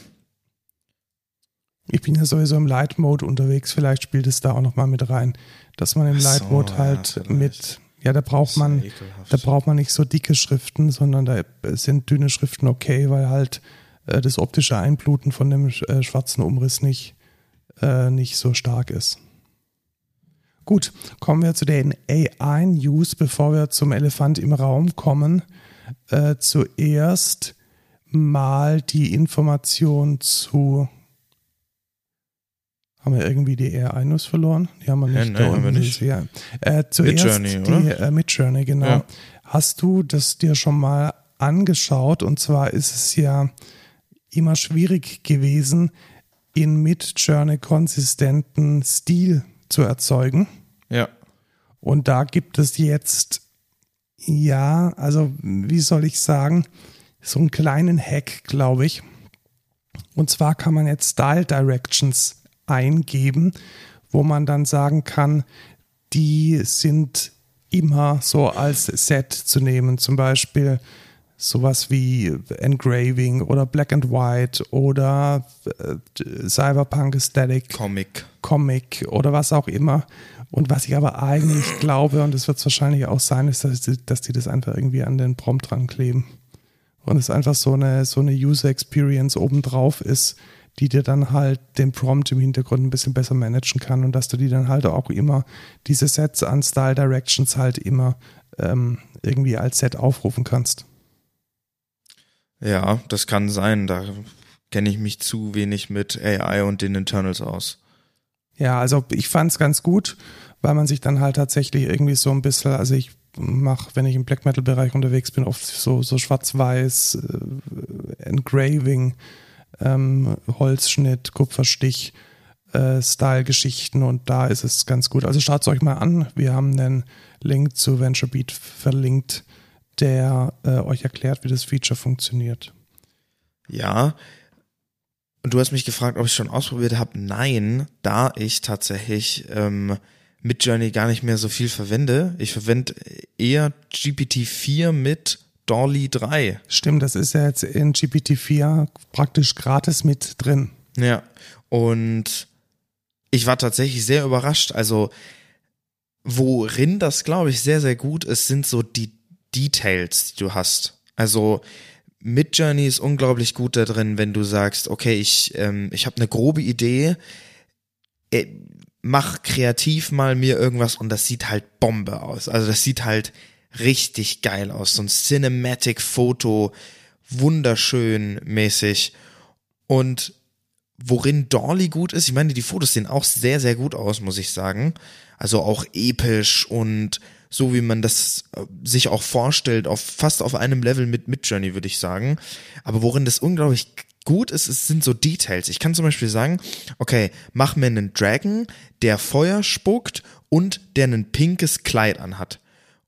Ich bin ja sowieso im Light Mode unterwegs, vielleicht spielt es da auch nochmal mit rein, dass man im so, Light Mode halt ja, mit, ja, da braucht man, da braucht man nicht so dicke Schriften, sondern da sind dünne Schriften okay, weil halt äh, das optische Einbluten von dem äh, schwarzen Umriss nicht, äh, nicht so stark ist. Gut, kommen wir zu den AI-News, bevor wir zum Elefant im Raum kommen. Äh, zuerst mal die Information zu. Haben wir irgendwie die AI-News verloren? Die haben wir nicht. Ja, nein, haben wir nicht. Ja. Äh, zuerst Midjourney, die äh, Midjourney, genau. Ja. Hast du das dir schon mal angeschaut? Und zwar ist es ja immer schwierig gewesen, in Midjourney konsistenten Stil zu erzeugen. Ja. Und da gibt es jetzt, ja, also wie soll ich sagen, so einen kleinen Hack, glaube ich. Und zwar kann man jetzt Style Directions eingeben, wo man dann sagen kann, die sind immer so als Set zu nehmen. Zum Beispiel sowas wie Engraving oder Black and White oder äh, Cyberpunk Aesthetic. Comic. Comic oder was auch immer. Und was ich aber eigentlich glaube, und das wird es wahrscheinlich auch sein, ist, dass die, dass die das einfach irgendwie an den Prompt dran kleben. Und es einfach so eine, so eine User Experience obendrauf ist, die dir dann halt den Prompt im Hintergrund ein bisschen besser managen kann und dass du die dann halt auch immer, diese Sets an Style Directions halt immer ähm, irgendwie als Set aufrufen kannst. Ja, das kann sein. Da kenne ich mich zu wenig mit AI und den Internals aus. Ja, also ich fand es ganz gut, weil man sich dann halt tatsächlich irgendwie so ein bisschen, also ich mache, wenn ich im Black Metal Bereich unterwegs bin, oft so, so schwarz-weiß, äh, Engraving, ähm, Holzschnitt, Kupferstich, äh, Style-Geschichten und da ist es ganz gut. Also schaut es euch mal an. Wir haben einen Link zu VentureBeat verlinkt, der äh, euch erklärt, wie das Feature funktioniert. Ja, und du hast mich gefragt, ob ich schon ausprobiert habe. Nein, da ich tatsächlich ähm, mit Journey gar nicht mehr so viel verwende. Ich verwende eher GPT-4 mit Dolly 3. Stimmt, das ist ja jetzt in GPT-4 praktisch gratis mit drin. Ja, und ich war tatsächlich sehr überrascht. Also, worin das, glaube ich, sehr, sehr gut ist, sind so die Details, die du hast. Also, Midjourney ist unglaublich gut da drin, wenn du sagst, okay, ich, ähm, ich habe eine grobe Idee, äh, mach kreativ mal mir irgendwas und das sieht halt Bombe aus. Also das sieht halt richtig geil aus. So ein Cinematic-Foto, wunderschön mäßig. Und worin Dolly gut ist, ich meine, die Fotos sehen auch sehr, sehr gut aus, muss ich sagen. Also auch episch und so wie man das äh, sich auch vorstellt, auf fast auf einem Level mit Midjourney, würde ich sagen. Aber worin das unglaublich gut ist, es sind so Details. Ich kann zum Beispiel sagen, okay, mach mir einen Dragon, der Feuer spuckt und der ein pinkes Kleid anhat.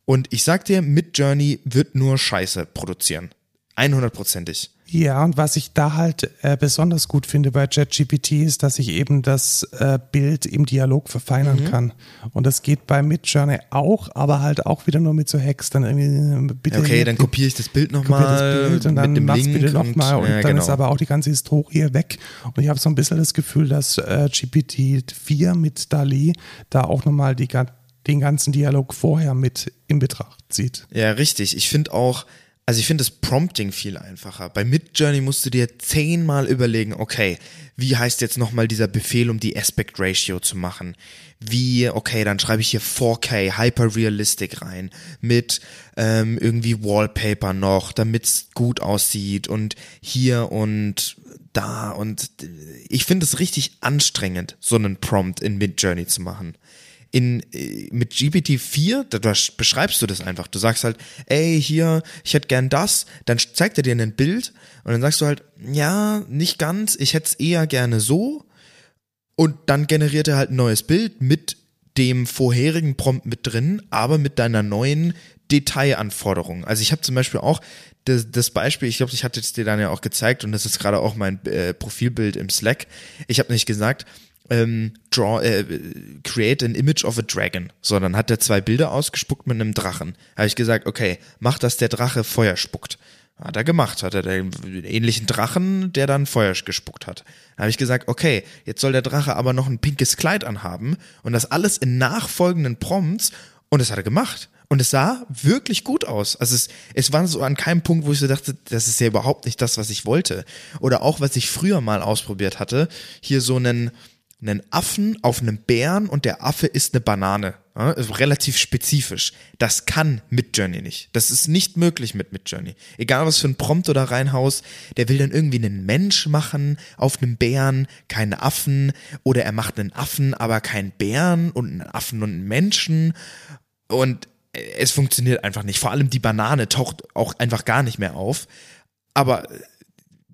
Und ich sag dir, Midjourney wird nur Scheiße produzieren. 100%ig. Ja, und was ich da halt äh, besonders gut finde bei ChatGPT ist, dass ich eben das äh, Bild im Dialog verfeinern mhm. kann. Und das geht bei Midjourney auch, aber halt auch wieder nur mit so Hacks. Dann irgendwie, äh, bitte okay, dann kopiere ich das Bild nochmal. Und dann mit dem mach's Link bitte nochmal. Und, und ja, dann genau. ist aber auch die ganze Historie weg. Und ich habe so ein bisschen das Gefühl, dass äh, GPT-4 mit DALI da auch nochmal die, den ganzen Dialog vorher mit in Betracht zieht. Ja, richtig. Ich finde auch, also ich finde das Prompting viel einfacher. Bei Midjourney musst du dir zehnmal überlegen, okay, wie heißt jetzt nochmal dieser Befehl, um die Aspect Ratio zu machen? Wie, okay, dann schreibe ich hier 4K Hyper Realistic rein mit ähm, irgendwie Wallpaper noch, damit's gut aussieht und hier und da und ich finde es richtig anstrengend, so einen Prompt in Midjourney zu machen in, äh, mit GPT-4, da, da beschreibst du das einfach. Du sagst halt, ey, hier, ich hätte gern das, dann zeigt er dir ein Bild und dann sagst du halt, ja, nicht ganz, ich hätte es eher gerne so. Und dann generiert er halt ein neues Bild mit dem vorherigen Prompt mit drin, aber mit deiner neuen Detailanforderung. Also ich habe zum Beispiel auch das, das Beispiel, ich glaube, ich hatte es dir dann ja auch gezeigt und das ist gerade auch mein äh, Profilbild im Slack. Ich habe nicht gesagt, ähm, draw, äh, create an image of a dragon. So, dann hat er zwei Bilder ausgespuckt mit einem Drachen. Habe ich gesagt, okay, mach, dass der Drache Feuer spuckt. Hat er gemacht, hat er den ähnlichen Drachen, der dann Feuer gespuckt hat. Da habe ich gesagt, okay, jetzt soll der Drache aber noch ein pinkes Kleid anhaben und das alles in nachfolgenden Prompts und das hat er gemacht. Und es sah wirklich gut aus. Also es, es war so an keinem Punkt, wo ich so dachte, das ist ja überhaupt nicht das, was ich wollte. Oder auch, was ich früher mal ausprobiert hatte, hier so einen, einen Affen auf einem Bären und der Affe ist eine Banane. Also relativ spezifisch. Das kann Midjourney nicht. Das ist nicht möglich mit Midjourney. Egal was für ein Prompt oder reinhaus, der will dann irgendwie einen Mensch machen auf einem Bären, keinen Affen. Oder er macht einen Affen, aber keinen Bären und einen Affen und einen Menschen. Und es funktioniert einfach nicht. Vor allem die Banane taucht auch einfach gar nicht mehr auf. Aber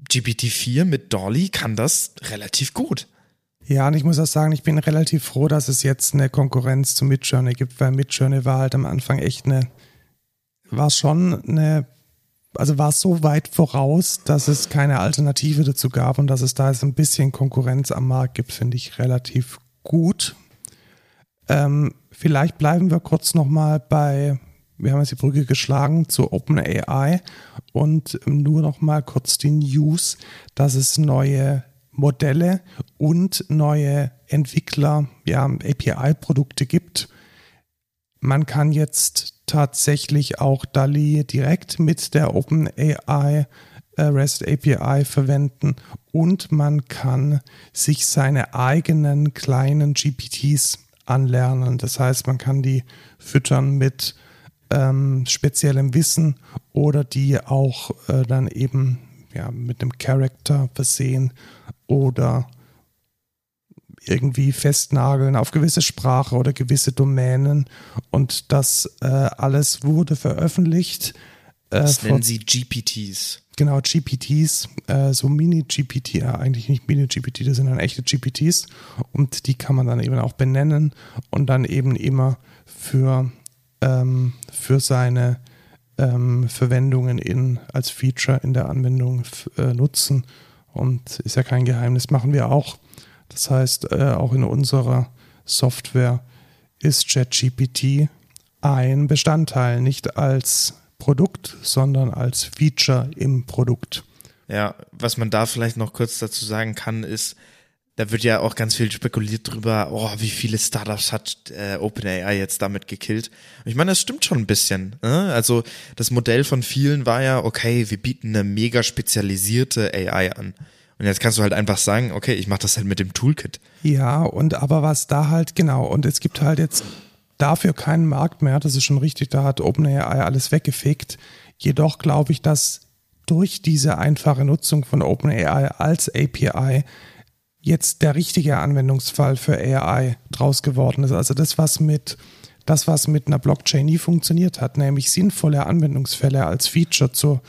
GPT-4 mit Dolly kann das relativ gut. Ja, und ich muss auch sagen, ich bin relativ froh, dass es jetzt eine Konkurrenz zu Midjourney gibt, weil Midjourney war halt am Anfang echt eine, war schon eine, also war so weit voraus, dass es keine Alternative dazu gab und dass es da jetzt ein bisschen Konkurrenz am Markt gibt, finde ich relativ gut. Ähm, vielleicht bleiben wir kurz nochmal bei, wir haben jetzt die Brücke geschlagen zu OpenAI und nur nochmal kurz die News, dass es neue Modelle und neue Entwickler, ja, API-Produkte gibt. Man kann jetzt tatsächlich auch DALI direkt mit der OpenAI äh, REST API verwenden und man kann sich seine eigenen kleinen GPTs anlernen. Das heißt, man kann die füttern mit ähm, speziellem Wissen oder die auch äh, dann eben ja, mit einem Character versehen oder irgendwie festnageln auf gewisse Sprache oder gewisse Domänen. Und das äh, alles wurde veröffentlicht. Äh, das nennen sie GPTs. Genau, GPTs, äh, so Mini-GPT, ja, eigentlich nicht Mini-GPT, das sind dann echte GPTs. Und die kann man dann eben auch benennen und dann eben immer für, ähm, für seine ähm, Verwendungen in, als Feature in der Anwendung äh, nutzen. Und ist ja kein Geheimnis, machen wir auch. Das heißt, äh, auch in unserer Software ist ChatGPT ein Bestandteil, nicht als Produkt, sondern als Feature im Produkt. Ja, was man da vielleicht noch kurz dazu sagen kann, ist, da wird ja auch ganz viel spekuliert drüber, oh, wie viele Startups hat äh, OpenAI jetzt damit gekillt. Ich meine, das stimmt schon ein bisschen. Ne? Also das Modell von vielen war ja, okay, wir bieten eine mega spezialisierte AI an. Und jetzt kannst du halt einfach sagen, okay, ich mache das halt mit dem Toolkit. Ja, und aber was da halt, genau, und es gibt halt jetzt dafür keinen Markt mehr, das ist schon richtig, da hat OpenAI alles weggefegt. Jedoch glaube ich, dass durch diese einfache Nutzung von OpenAI als API jetzt der richtige Anwendungsfall für AI draus geworden ist. Also das, was mit das, was mit einer Blockchain nie funktioniert hat, nämlich sinnvolle Anwendungsfälle als Feature zu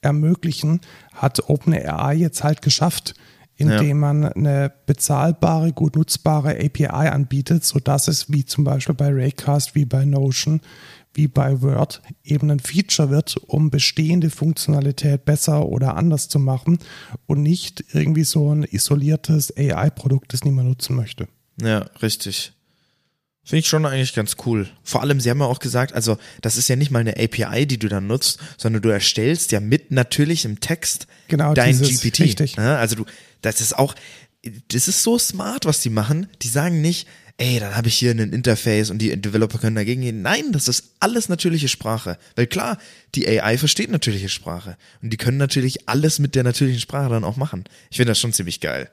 ermöglichen, hat OpenAI jetzt halt geschafft, indem ja. man eine bezahlbare, gut nutzbare API anbietet, sodass es wie zum Beispiel bei Raycast, wie bei Notion, wie bei Word eben ein Feature wird, um bestehende Funktionalität besser oder anders zu machen und nicht irgendwie so ein isoliertes AI-Produkt, das niemand nutzen möchte. Ja, richtig. Finde ich schon eigentlich ganz cool. Vor allem, sie haben ja auch gesagt, also das ist ja nicht mal eine API, die du dann nutzt, sondern du erstellst ja mit natürlichem Text genau, dein dieses, GPT. Richtig. Also du, das ist auch, das ist so smart, was die machen. Die sagen nicht, ey, dann habe ich hier ein Interface und die Developer können dagegen gehen. Nein, das ist alles natürliche Sprache. Weil klar, die AI versteht natürliche Sprache. Und die können natürlich alles mit der natürlichen Sprache dann auch machen. Ich finde das schon ziemlich geil.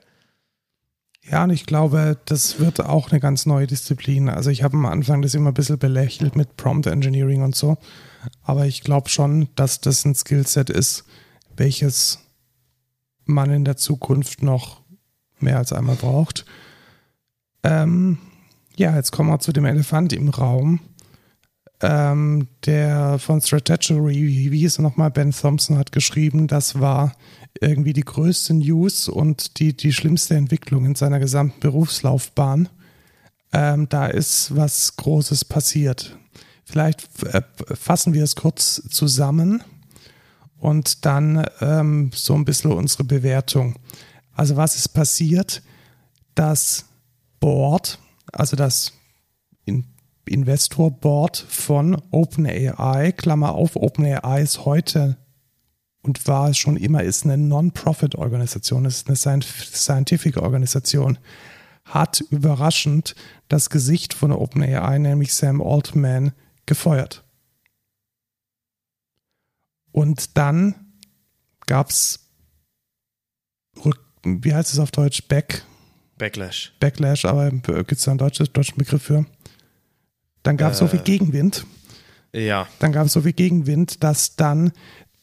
Ja, und ich glaube, das wird auch eine ganz neue Disziplin. Also ich habe am Anfang das immer ein bisschen belächelt mit Prompt Engineering und so. Aber ich glaube schon, dass das ein Skillset ist, welches man in der Zukunft noch mehr als einmal braucht. Ähm, ja, jetzt kommen wir zu dem Elefant im Raum. Ähm, der von Strategy, wie hieß er nochmal, Ben Thompson hat geschrieben, das war irgendwie die größte News und die, die schlimmste Entwicklung in seiner gesamten Berufslaufbahn. Ähm, da ist was Großes passiert. Vielleicht äh, fassen wir es kurz zusammen und dann ähm, so ein bisschen unsere Bewertung. Also was ist passiert? Das Board, also das Investor Board von OpenAI, Klammer auf, OpenAI ist heute und war es schon immer, ist eine Non-Profit-Organisation, ist eine Scientific-Organisation, hat überraschend das Gesicht von OpenAI, nämlich Sam Altman, gefeuert. Und dann gab es, wie heißt es auf Deutsch, Back? Backlash. Backlash, aber gibt es da einen deutschen, deutschen Begriff für? Dann gab es äh, so viel Gegenwind. Ja. Dann gab es so viel Gegenwind, dass dann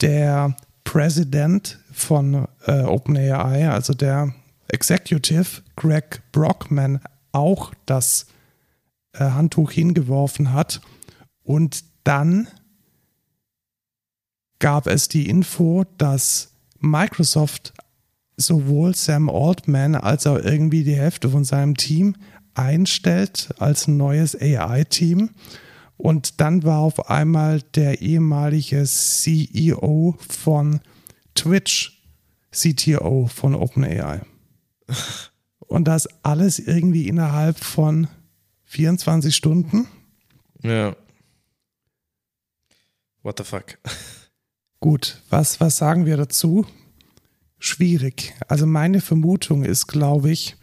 der President von äh, OpenAI, also der Executive Greg Brockman, auch das äh, Handtuch hingeworfen hat. Und dann gab es die Info, dass Microsoft sowohl Sam Altman als auch irgendwie die Hälfte von seinem Team einstellt als neues AI-Team. Und dann war auf einmal der ehemalige CEO von Twitch CTO von OpenAI. Und das alles irgendwie innerhalb von 24 Stunden. Ja. What the fuck? Gut, was, was sagen wir dazu? Schwierig. Also meine Vermutung ist, glaube ich,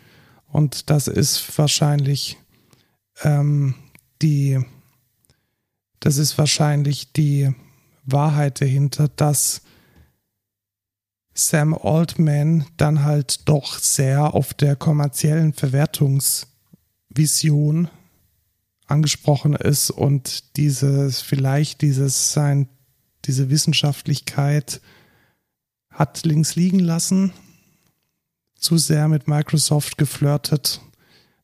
und das ist wahrscheinlich ähm, die das ist wahrscheinlich die Wahrheit dahinter, dass Sam Altman dann halt doch sehr auf der kommerziellen Verwertungsvision angesprochen ist und dieses, vielleicht dieses sein, diese Wissenschaftlichkeit hat links liegen lassen, zu sehr mit Microsoft geflirtet.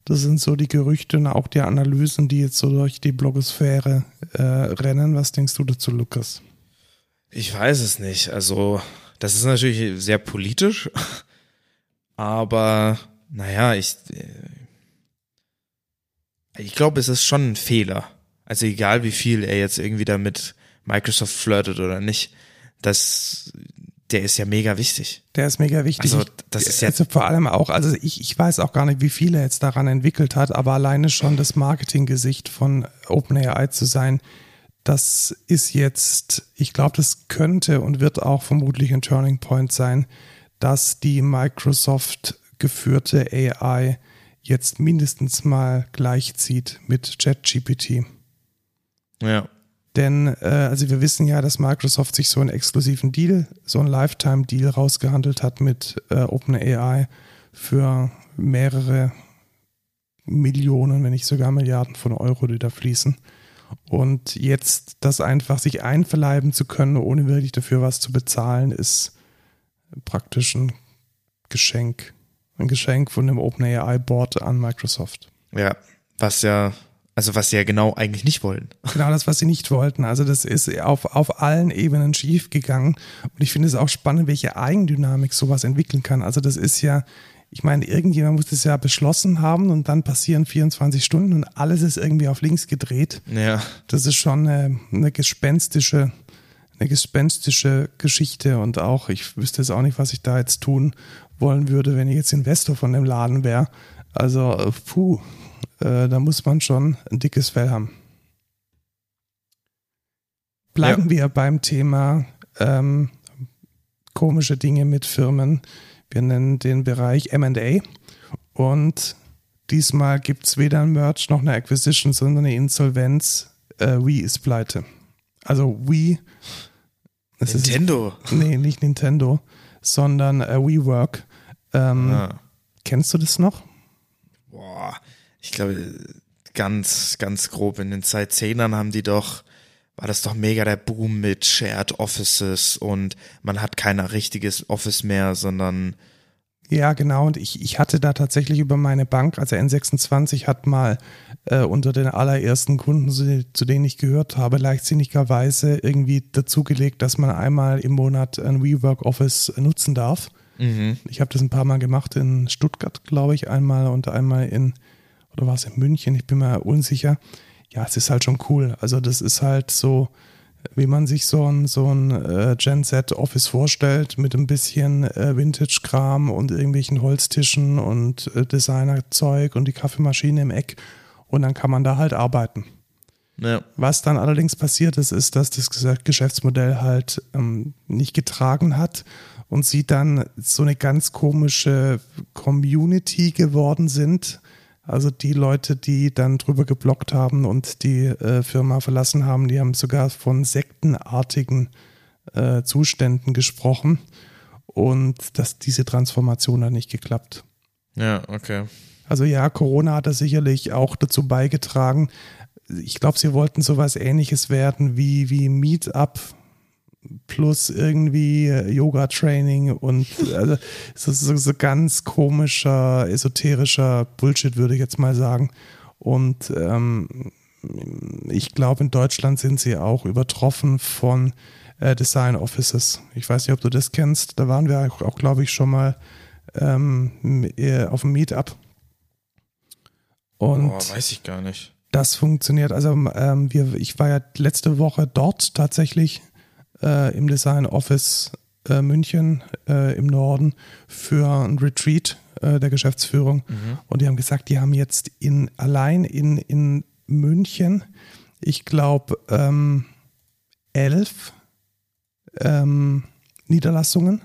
Das sind so die Gerüchte und auch die Analysen, die jetzt so durch die Blogosphäre äh, rennen. Was denkst du dazu, Lukas? Ich weiß es nicht. Also, das ist natürlich sehr politisch, aber naja, ich, äh, ich glaube, es ist schon ein Fehler. Also egal wie viel er jetzt irgendwie damit Microsoft flirtet oder nicht, das, der ist ja mega wichtig. Der ist mega wichtig. Also das ist ja also vor allem auch, also ich, ich weiß auch gar nicht, wie viel er jetzt daran entwickelt hat, aber alleine schon das Marketinggesicht von OpenAI zu sein, das ist jetzt, ich glaube, das könnte und wird auch vermutlich ein Turning Point sein, dass die Microsoft geführte AI jetzt mindestens mal gleichzieht mit ChatGPT. Ja. Denn, äh, also wir wissen ja, dass Microsoft sich so einen exklusiven Deal, so einen Lifetime-Deal rausgehandelt hat mit äh, OpenAI für mehrere Millionen, wenn nicht sogar Milliarden von Euro, die da fließen. Und jetzt das einfach sich einverleiben zu können, ohne wirklich dafür was zu bezahlen, ist praktisch ein Geschenk. Ein Geschenk von dem OpenAI-Board an Microsoft. Ja, was ja also was sie ja genau eigentlich nicht wollten. Genau das, was sie nicht wollten. Also das ist auf, auf allen Ebenen schief gegangen. Und ich finde es auch spannend, welche Eigendynamik sowas entwickeln kann. Also das ist ja, ich meine, irgendjemand muss das ja beschlossen haben und dann passieren 24 Stunden und alles ist irgendwie auf links gedreht. Ja. Das ist schon eine, eine gespenstische, eine gespenstische Geschichte und auch, ich wüsste jetzt auch nicht, was ich da jetzt tun wollen würde, wenn ich jetzt Investor von dem Laden wäre. Also, puh, äh, da muss man schon ein dickes Fell haben. Bleiben ja. wir beim Thema ähm, komische Dinge mit Firmen. Wir nennen den Bereich MA. Und diesmal gibt es weder ein Merch noch eine Acquisition, sondern eine Insolvenz. Äh, Wii ist pleite. Also Wii. Nintendo. Ist, nee, nicht Nintendo, sondern äh, WeWork. Ähm, ah. Kennst du das noch? Ich glaube, ganz, ganz grob in den Zeitzehnern haben die doch, war das doch mega der Boom mit Shared Offices und man hat kein richtiges Office mehr, sondern ja, genau. Und ich, ich hatte da tatsächlich über meine Bank, also N26 hat mal äh, unter den allerersten Kunden, zu, zu, denen ich gehört habe, leichtsinnigerweise irgendwie dazugelegt, dass man einmal im Monat ein WeWork Office nutzen darf. Mhm. Ich habe das ein paar Mal gemacht in Stuttgart, glaube ich, einmal und einmal in oder war es in München, ich bin mir unsicher. Ja, es ist halt schon cool. Also das ist halt so, wie man sich so ein, so ein äh, Gen Z Office vorstellt, mit ein bisschen äh, Vintage-Kram und irgendwelchen Holztischen und äh, Designerzeug und die Kaffeemaschine im Eck. Und dann kann man da halt arbeiten. Ja. Was dann allerdings passiert ist, ist, dass das Geschäftsmodell halt ähm, nicht getragen hat und sie dann so eine ganz komische Community geworden sind, also die Leute, die dann drüber geblockt haben und die äh, Firma verlassen haben, die haben sogar von sektenartigen äh, Zuständen gesprochen und dass diese Transformation hat nicht geklappt. Ja, okay. Also ja, Corona hat da sicherlich auch dazu beigetragen. Ich glaube, sie wollten sowas ähnliches werden wie, wie Meetup, plus irgendwie Yoga-Training und also so, so, so ganz komischer, esoterischer Bullshit, würde ich jetzt mal sagen. Und ähm, ich glaube, in Deutschland sind sie auch übertroffen von äh, Design Offices. Ich weiß nicht, ob du das kennst. Da waren wir auch, auch glaube ich, schon mal ähm, auf dem Meetup. Und oh, weiß ich gar nicht. Das funktioniert. Also ähm, wir, ich war ja letzte Woche dort tatsächlich äh, im Design Office äh, München äh, im Norden für ein Retreat äh, der Geschäftsführung. Mhm. Und die haben gesagt, die haben jetzt in allein in, in München, ich glaube, ähm, elf ähm, Niederlassungen.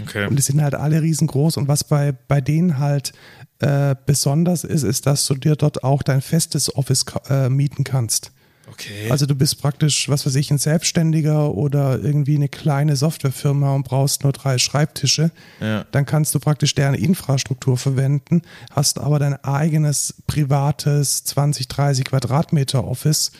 Okay. Und die sind halt alle riesengroß. Und was bei, bei denen halt äh, besonders ist, ist, dass du dir dort auch dein festes Office äh, mieten kannst. Okay. Also du bist praktisch, was weiß ich, ein Selbstständiger oder irgendwie eine kleine Softwarefirma und brauchst nur drei Schreibtische. Ja. Dann kannst du praktisch deren Infrastruktur verwenden, hast aber dein eigenes privates 20, 30 Quadratmeter Office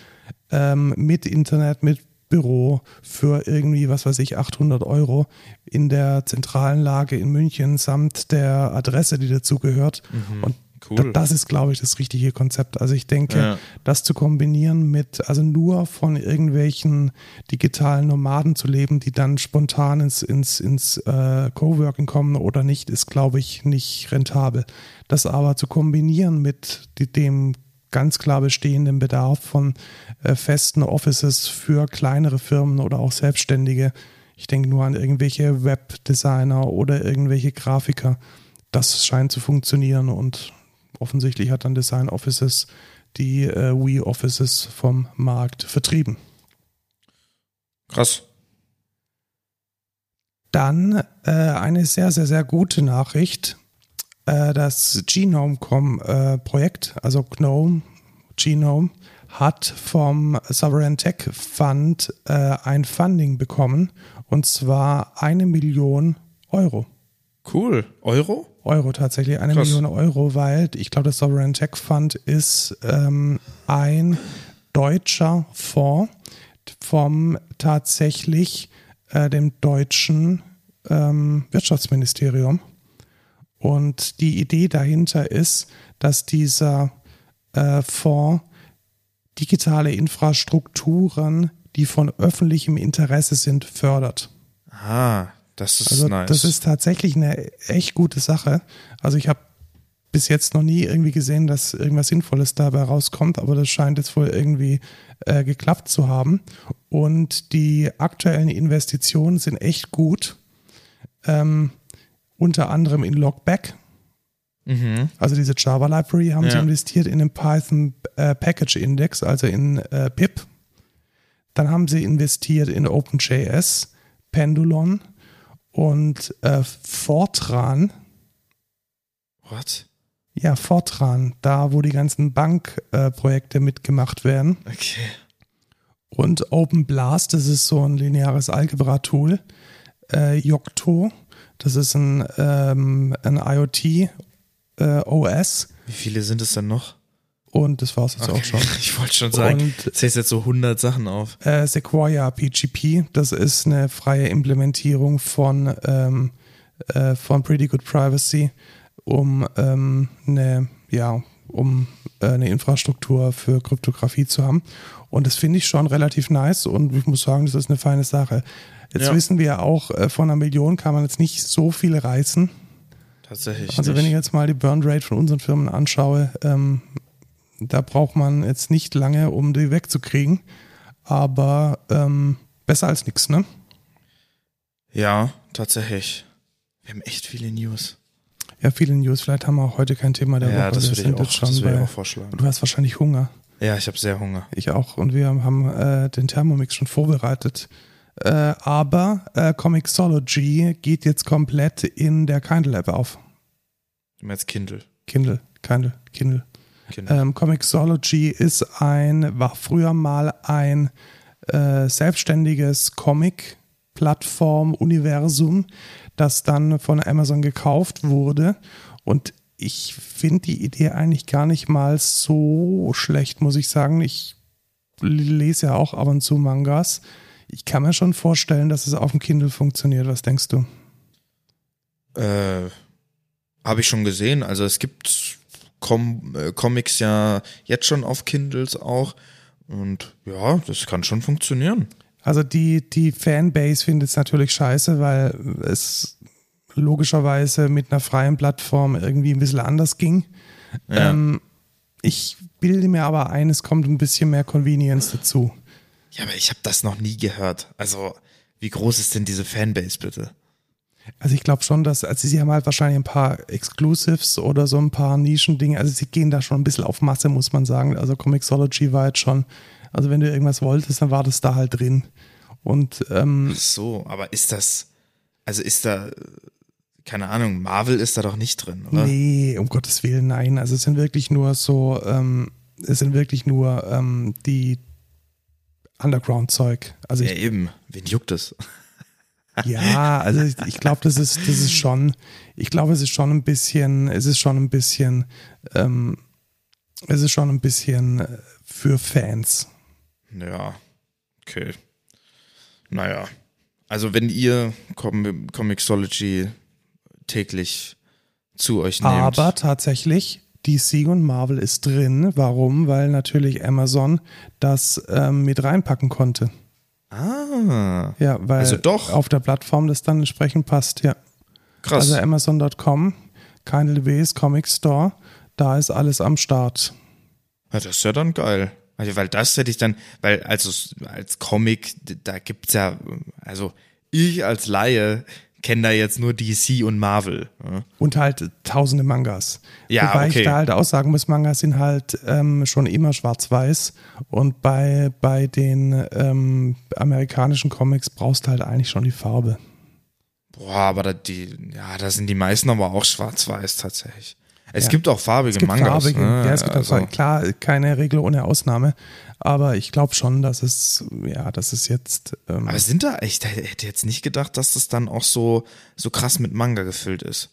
ähm, mit Internet, mit Büro für irgendwie, was weiß ich, 800 Euro in der zentralen Lage in München samt der Adresse, die dazugehört. Mhm. Und Cool. Das ist, glaube ich, das richtige Konzept. Also ich denke, ja. das zu kombinieren mit, also nur von irgendwelchen digitalen Nomaden zu leben, die dann spontan ins, ins, ins äh, Coworking kommen oder nicht, ist, glaube ich, nicht rentabel. Das aber zu kombinieren mit dem ganz klar bestehenden Bedarf von äh, festen Offices für kleinere Firmen oder auch Selbstständige. Ich denke nur an irgendwelche Webdesigner oder irgendwelche Grafiker. Das scheint zu funktionieren und offensichtlich hat dann Design Offices die äh, Wii Offices vom Markt vertrieben. Krass. Dann äh, eine sehr, sehr, sehr gute Nachricht. Äh, das Genome.com-Projekt, äh, also GNOME, Genome, hat vom Sovereign Tech Fund äh, ein Funding bekommen und zwar eine Million Euro. Cool. Euro? Euro tatsächlich, eine Krass. Million Euro, weil ich glaube, das Sovereign Tech Fund ist ähm, ein deutscher Fonds vom tatsächlich äh, dem deutschen ähm, Wirtschaftsministerium. Und die Idee dahinter ist, dass dieser äh, Fonds digitale Infrastrukturen, die von öffentlichem Interesse sind, fördert. Ah, das ist also, nice. Das ist tatsächlich eine echt gute Sache. Also ich habe bis jetzt noch nie irgendwie gesehen, dass irgendwas Sinnvolles dabei rauskommt, aber das scheint jetzt wohl irgendwie äh, geklappt zu haben. Und die aktuellen Investitionen sind echt gut. Ähm, unter anderem in Logback. Mhm. Also diese Java Library haben ja. sie investiert in den Python äh, Package Index, also in äh, PIP. Dann haben sie investiert in OpenJS, Pendulon, und äh, Fortran. What? Ja, Fortran, da wo die ganzen Bankprojekte äh, mitgemacht werden. Okay. Und Open Blast, das ist so ein lineares Algebra-Tool. Äh, Yocto, das ist ein, ähm, ein IoT-OS. Äh, Wie viele sind es denn noch? Und das war es jetzt okay. auch schon. Ich wollte schon sagen, und, zählst jetzt so 100 Sachen auf. Äh, Sequoia PGP, das ist eine freie Implementierung von, ähm, äh, von Pretty Good Privacy, um ähm, eine, ja, um äh, eine Infrastruktur für Kryptographie zu haben. Und das finde ich schon relativ nice und ich muss sagen, das ist eine feine Sache. Jetzt ja. wissen wir auch, äh, von einer Million kann man jetzt nicht so viel reißen. Tatsächlich. Also, nicht. wenn ich jetzt mal die Burn Rate von unseren Firmen anschaue, ähm, da braucht man jetzt nicht lange, um die wegzukriegen. Aber ähm, besser als nichts, ne? Ja, tatsächlich. Wir haben echt viele News. Ja, viele News. Vielleicht haben wir auch heute kein Thema der ja, Woche. Das würde ich, auch, das bei, ich auch vorschlagen. Du hast wahrscheinlich Hunger. Ja, ich habe sehr Hunger. Ich auch. Und wir haben äh, den Thermomix schon vorbereitet. Äh, aber äh, Comixology geht jetzt komplett in der Kindle-App auf. Du meinst Kindle? Kindle, Kindle, Kindle. Genau. Ähm, Comixology ist ein, war früher mal ein äh, selbstständiges Comic-Plattform-Universum, das dann von Amazon gekauft wurde. Und ich finde die Idee eigentlich gar nicht mal so schlecht, muss ich sagen. Ich lese ja auch ab und zu Mangas. Ich kann mir schon vorstellen, dass es auf dem Kindle funktioniert. Was denkst du? Äh, Habe ich schon gesehen. Also es gibt Com äh, Comics ja jetzt schon auf Kindles auch. Und ja, das kann schon funktionieren. Also die, die Fanbase findet es natürlich scheiße, weil es logischerweise mit einer freien Plattform irgendwie ein bisschen anders ging. Ja. Ähm, ich bilde mir aber ein, es kommt ein bisschen mehr Convenience dazu. Ja, aber ich habe das noch nie gehört. Also, wie groß ist denn diese Fanbase bitte? Also ich glaube schon, dass, also sie haben halt wahrscheinlich ein paar Exclusives oder so ein paar Nischendinge. Also sie gehen da schon ein bisschen auf Masse, muss man sagen. Also Comixology war jetzt schon, also wenn du irgendwas wolltest, dann war das da halt drin. Und ähm, Ach so, aber ist das, also ist da, keine Ahnung, Marvel ist da doch nicht drin, oder? Nee, um Gottes Willen, nein. Also es sind wirklich nur so, ähm, es sind wirklich nur ähm, die Underground-Zeug. Also ja, eben. Wen juckt es? Ja, also ich, ich glaube, das ist, das ist schon, ich glaube, es ist schon ein bisschen, es ist schon ein bisschen, ähm, es ist schon ein bisschen äh, für Fans. Ja, okay. Naja. Also wenn ihr Com Comixology täglich zu euch nehmt. Aber tatsächlich, DC und Marvel ist drin. Warum? Weil natürlich Amazon das ähm, mit reinpacken konnte. Ah. Ja, weil also doch. auf der Plattform das dann entsprechend passt, ja. Krass. Also Amazon.com, keine LWs, Comic Store, da ist alles am Start. Ja, das ist ja dann geil. Also, weil das hätte ich dann, weil also als Comic, da gibt's ja, also ich als Laie kenne da jetzt nur DC und Marvel. Ja. Und halt tausende Mangas. Ja, Wobei okay. ich da halt auch sagen muss, Mangas sind halt ähm, schon immer schwarz-weiß und bei, bei den ähm, amerikanischen Comics brauchst du halt eigentlich schon die Farbe. Boah, aber da, die, ja, da sind die meisten aber auch schwarz-weiß tatsächlich. Es Ja. gibt auch farbige Es gibt Mangas. farbige, ne? ja, es gibt also, auch, klar, keine Regel ohne Ausnahme, aber ich glaube schon, dass es, ja, dass es jetzt, ähm, aber sind da, ich hätte jetzt nicht gedacht, dass das dann auch so, so krass mit Manga gefüllt ist.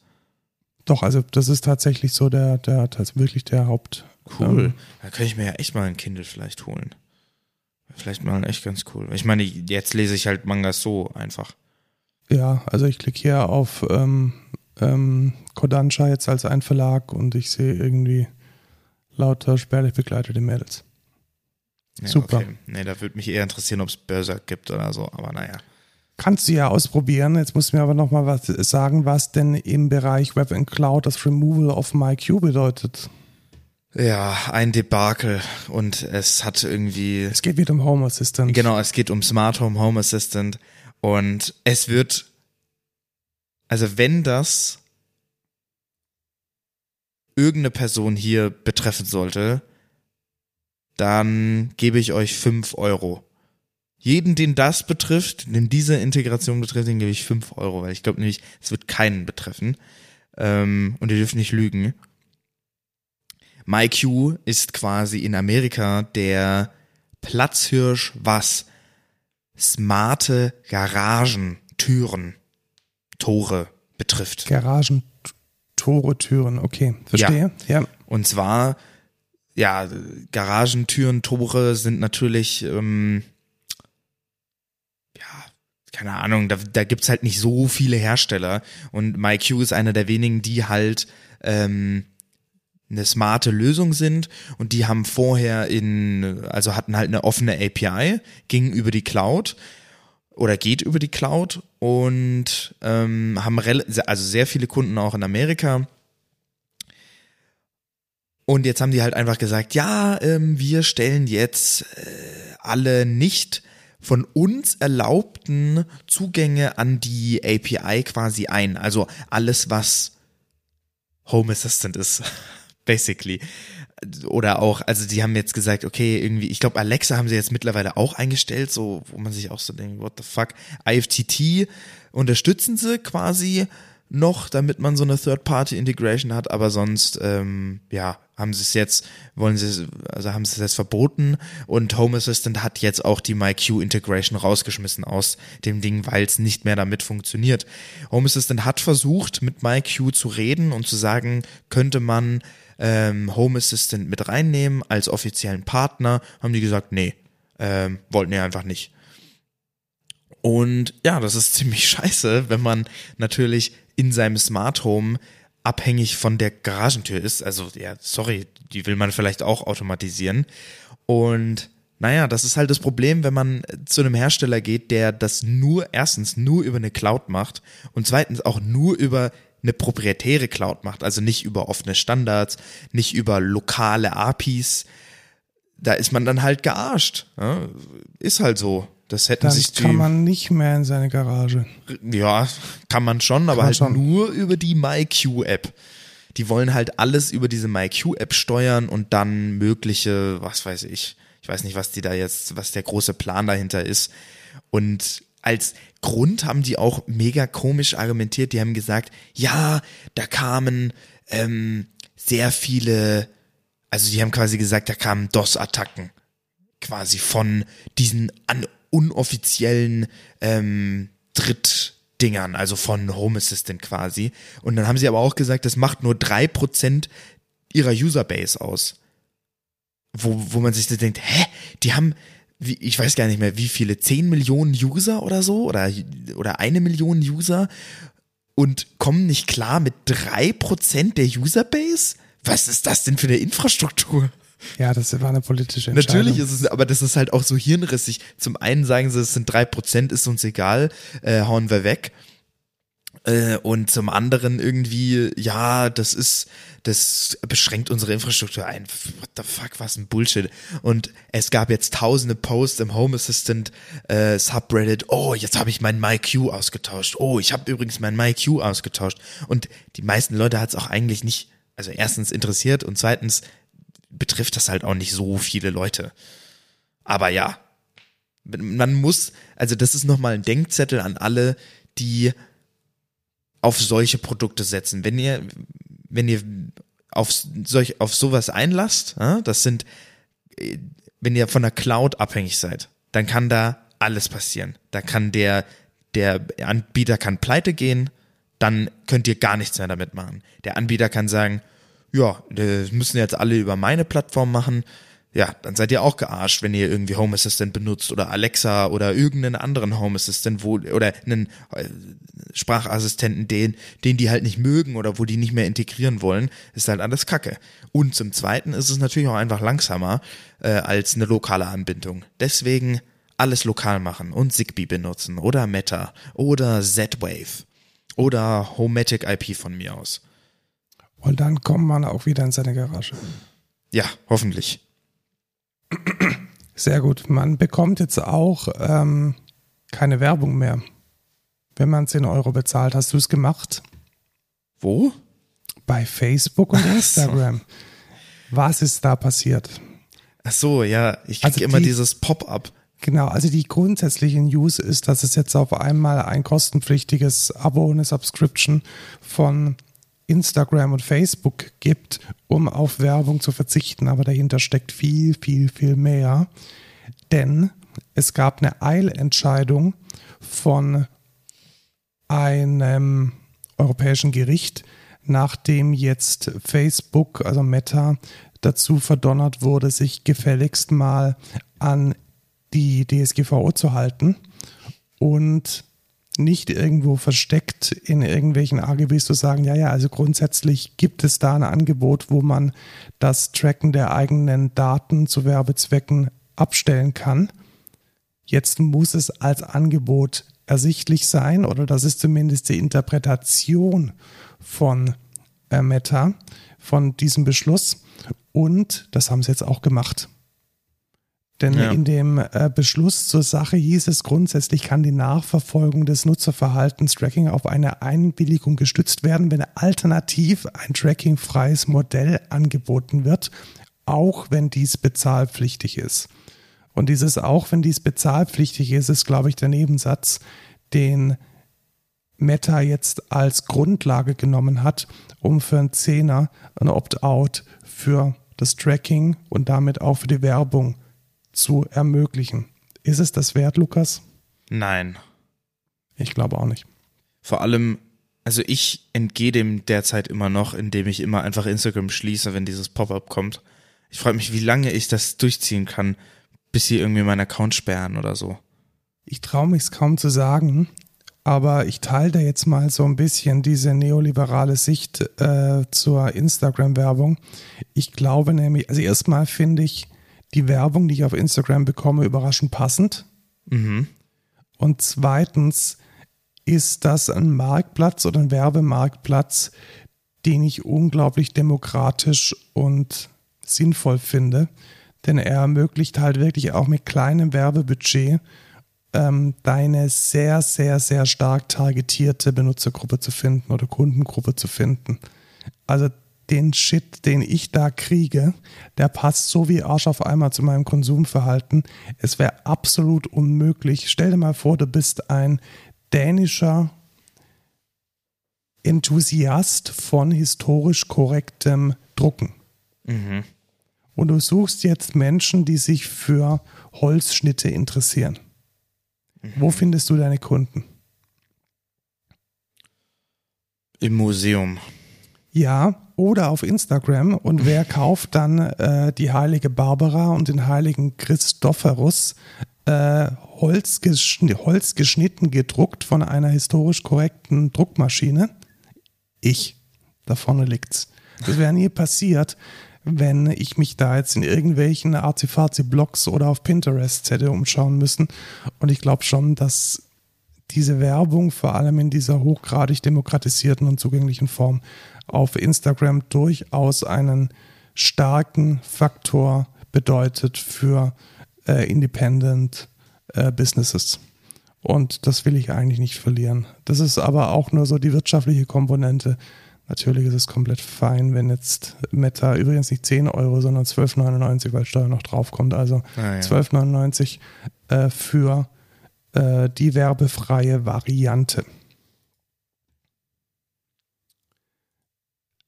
doch, also das ist tatsächlich so der, der, das ist wirklich der Haupt. Cool. Ähm, Da könnte ich mir ja echt mal ein Kindle vielleicht holen. Vielleicht mal echt ganz cool. Ich meine, jetzt lese ich halt Mangas so einfach. Ja, also ich klicke hier auf ähm, ähm, Kodansha jetzt als ein Verlag und ich sehe irgendwie lauter spärlich begleitete Mädels. Ja, Super. Okay. Nee, da würde mich eher interessieren, ob es Berserk gibt oder so, aber naja. Kannst du ja ausprobieren. Jetzt musst du mir aber noch mal was sagen, was denn im Bereich Web and Cloud das Removal of MyQ bedeutet. Ja, ein Debakel und es hat irgendwie Es geht wieder um Home Assistant. Genau, es geht um Smart Home Home Assistant und es wird, also wenn das irgendeine Person hier betreffen sollte, dann gebe ich euch fünf Euro. Jeden, den das betrifft, den diese Integration betrifft, den gebe ich fünf Euro, weil ich glaube nämlich, es wird keinen betreffen. Ähm, und ihr dürft nicht lügen. MyQ ist quasi in Amerika der Platzhirsch, was smarte Garagen, Türen, Tore betrifft. Garagen, Tore, Türen. Okay, verstehe. Ja. Und zwar, ja, Garagentüren, Tore sind natürlich, ähm, ja, keine Ahnung, da, da gibt's halt nicht so viele Hersteller. Und MyQ ist einer der wenigen, die halt ähm, eine smarte Lösung sind und die haben vorher in, also hatten halt eine offene API, ging über die Cloud oder geht über die Cloud und ähm, haben also sehr viele Kunden auch in Amerika. Und jetzt haben die halt einfach gesagt, ja, ähm, wir stellen jetzt äh, alle nicht von uns erlaubten Zugänge an die API quasi ein. Also alles, was Home Assistant ist, basically. Oder auch, also die haben jetzt gesagt, okay, irgendwie, ich glaube, Alexa haben sie jetzt mittlerweile auch eingestellt, so, wo man sich auch so denkt, what the fuck. IFTT unterstützen sie quasi noch, damit man so eine Third-Party-Integration hat, aber sonst, ähm, ja, haben sie es jetzt, wollen sie es, also haben sie es jetzt verboten und Home Assistant hat jetzt auch die MyQ-Integration rausgeschmissen aus dem Ding, weil es nicht mehr damit funktioniert. Home Assistant hat versucht, mit MyQ zu reden und zu sagen, könnte man ähm, Home Assistant mit reinnehmen als offiziellen Partner, haben die gesagt, nee, ähm, wollten die einfach nicht. Und ja, das ist ziemlich scheiße, wenn man natürlich in seinem Smart Home abhängig von der Garagentür ist. Also ja, sorry, die will man vielleicht auch automatisieren. Und naja, das ist halt das Problem, wenn man zu einem Hersteller geht, der das nur erstens nur über eine Cloud macht und zweitens auch nur über eine proprietäre Cloud macht, also nicht über offene Standards, nicht über lokale APIs. Da ist man dann halt gearscht. Ja, ist halt so. Das hätten Dann sich die, kann man nicht mehr in seine Garage. ja, kann man schon, aber man halt schon. nur über die MyQ-App. Die wollen halt alles über diese MyQ-App steuern und dann mögliche, was weiß ich, ich weiß nicht, was die da jetzt, was der große Plan dahinter ist. Und als Grund haben die auch mega komisch argumentiert. Die haben gesagt, ja, da kamen ähm, sehr viele, also die haben quasi gesagt, da kamen DOS-Attacken quasi von diesen an unoffiziellen ähm, Drittdingern, also von Home Assistant quasi. Und dann haben sie aber auch gesagt, das macht nur drei Prozent ihrer Userbase aus. Wo, wo man sich so denkt, hä, die haben wie, ich weiß gar nicht mehr, wie viele, 10 Millionen User oder so oder, oder eine Million User und kommen nicht klar mit drei Prozent der Userbase? Was ist das denn für eine Infrastruktur? Ja, das war eine politische Entscheidung. Natürlich ist es, aber das ist halt auch so hirnrissig. Zum einen sagen sie, es sind drei Prozent, ist uns egal, äh, hauen wir weg. Äh, und zum anderen irgendwie, ja, das ist, das beschränkt unsere Infrastruktur ein. What the fuck, was ein Bullshit. Und es gab jetzt tausende Posts im Home Assistant äh, Subreddit. Oh, jetzt habe ich mein MyQ ausgetauscht. Oh, ich habe übrigens mein MyQ ausgetauscht. Und die meisten Leute hat es auch eigentlich nicht, also erstens interessiert und zweitens betrifft das halt auch nicht so viele Leute. Aber ja, man muss, also das ist nochmal ein Denkzettel an alle, die auf solche Produkte setzen. Wenn ihr, wenn ihr auf solch, auf sowas einlasst, das sind, wenn ihr von der Cloud abhängig seid, dann kann da alles passieren. Da kann der, der Anbieter kann pleite gehen, dann könnt ihr gar nichts mehr damit machen. Der Anbieter kann sagen, ja, das müssen jetzt alle über meine Plattform machen. Ja, dann seid ihr auch gearscht, wenn ihr irgendwie Home Assistant benutzt oder Alexa oder irgendeinen anderen Home Assistant, wo, oder einen äh, Sprachassistenten, den, den die halt nicht mögen oder wo die nicht mehr integrieren wollen, ist halt alles Kacke. Und zum Zweiten ist es natürlich auch einfach langsamer äh, als eine lokale Anbindung. Deswegen alles lokal machen und Zigbee benutzen oder Meta oder Z-Wave oder Homematic IP von mir aus. Und dann kommt man auch wieder in seine Garage. Ja, hoffentlich. Sehr gut. Man bekommt jetzt auch ähm, keine Werbung mehr, wenn man 10 Euro bezahlt. Hast du es gemacht? Wo? Bei Facebook und Instagram. Was ist da passiert? Ach so, ja, ich kriege also immer die, dieses Pop-up. Genau, also die grundsätzliche News ist, dass es jetzt auf einmal ein kostenpflichtiges Abo, eine Subscription von Instagram und Facebook gibt, um auf Werbung zu verzichten. Aber dahinter steckt viel, viel, viel mehr. Denn es gab eine Eilentscheidung von einem europäischen Gericht, nachdem jetzt Facebook, also Meta, dazu verdonnert wurde, sich gefälligst mal an die DSGVO zu halten. Und nicht irgendwo versteckt in irgendwelchen AGBs zu sagen, ja, ja, also grundsätzlich gibt es da ein Angebot, wo man das Tracken der eigenen Daten zu Werbezwecken abstellen kann. Jetzt muss es als Angebot ersichtlich sein oder das ist zumindest die Interpretation von äh, Meta, von diesem Beschluss. Und das haben sie jetzt auch gemacht. Denn ja. in dem äh, Beschluss zur Sache hieß es grundsätzlich kann die Nachverfolgung des Nutzerverhaltens Tracking auf eine Einwilligung gestützt werden, wenn alternativ ein trackingfreies Modell angeboten wird, auch wenn dies bezahlpflichtig ist. Und dieses auch wenn dies bezahlpflichtig ist, ist, glaube ich, der Nebensatz, den Meta jetzt als Grundlage genommen hat, um für einen Zehner ein Opt-out für das Tracking und damit auch für die Werbung zu ermöglichen. Ist es das wert, Lukas? Nein. Ich glaube auch nicht. Vor allem, also ich entgehe dem derzeit immer noch, indem ich immer einfach Instagram schließe, wenn dieses Pop-up kommt. Ich frage mich, wie lange ich das durchziehen kann, bis sie irgendwie meinen Account sperren oder so. Ich traue mich es kaum zu sagen, aber ich teile da jetzt mal so ein bisschen diese neoliberale Sicht äh, zur Instagram-Werbung. Ich glaube nämlich, also erstmal finde ich, die Werbung, die ich auf Instagram bekomme, überraschend passend. Mhm. Und zweitens ist das ein Marktplatz oder ein Werbemarktplatz, den ich unglaublich demokratisch und sinnvoll finde. Denn er ermöglicht halt wirklich auch mit kleinem Werbebudget ähm, deine sehr, sehr, sehr stark targetierte Benutzergruppe zu finden oder Kundengruppe zu finden. Also den Shit, den ich da kriege, der passt so wie Arsch auf einmal zu meinem Konsumverhalten. Es wäre absolut unmöglich. Stell dir mal vor, du bist ein dänischer Enthusiast von historisch korrektem Drucken. Mhm. Und du suchst jetzt Menschen, die sich für Holzschnitte interessieren. Mhm. Wo findest du deine Kunden? Im Museum. Ja, oder auf Instagram. Und wer kauft dann äh, die heilige Barbara und den heiligen Christophorus äh, holzgeschnitten, holzgeschnitten gedruckt von einer historisch korrekten Druckmaschine? Ich. Da vorne liegt's. Das wäre nie passiert, wenn ich mich da jetzt in irgendwelchen Artifazi-Blogs oder auf Pinterest hätte umschauen müssen. Und ich glaube schon, dass diese Werbung vor allem in dieser hochgradig demokratisierten und zugänglichen Form auf Instagram durchaus einen starken Faktor bedeutet für äh, Independent äh, Businesses. Und das will ich eigentlich nicht verlieren. Das ist aber auch nur so die wirtschaftliche Komponente. Natürlich ist es komplett fein, wenn jetzt Meta übrigens nicht 10 Euro, sondern 12,99, weil Steuer noch draufkommt. Also ah, ja. 12,99 äh, für äh, die werbefreie Variante.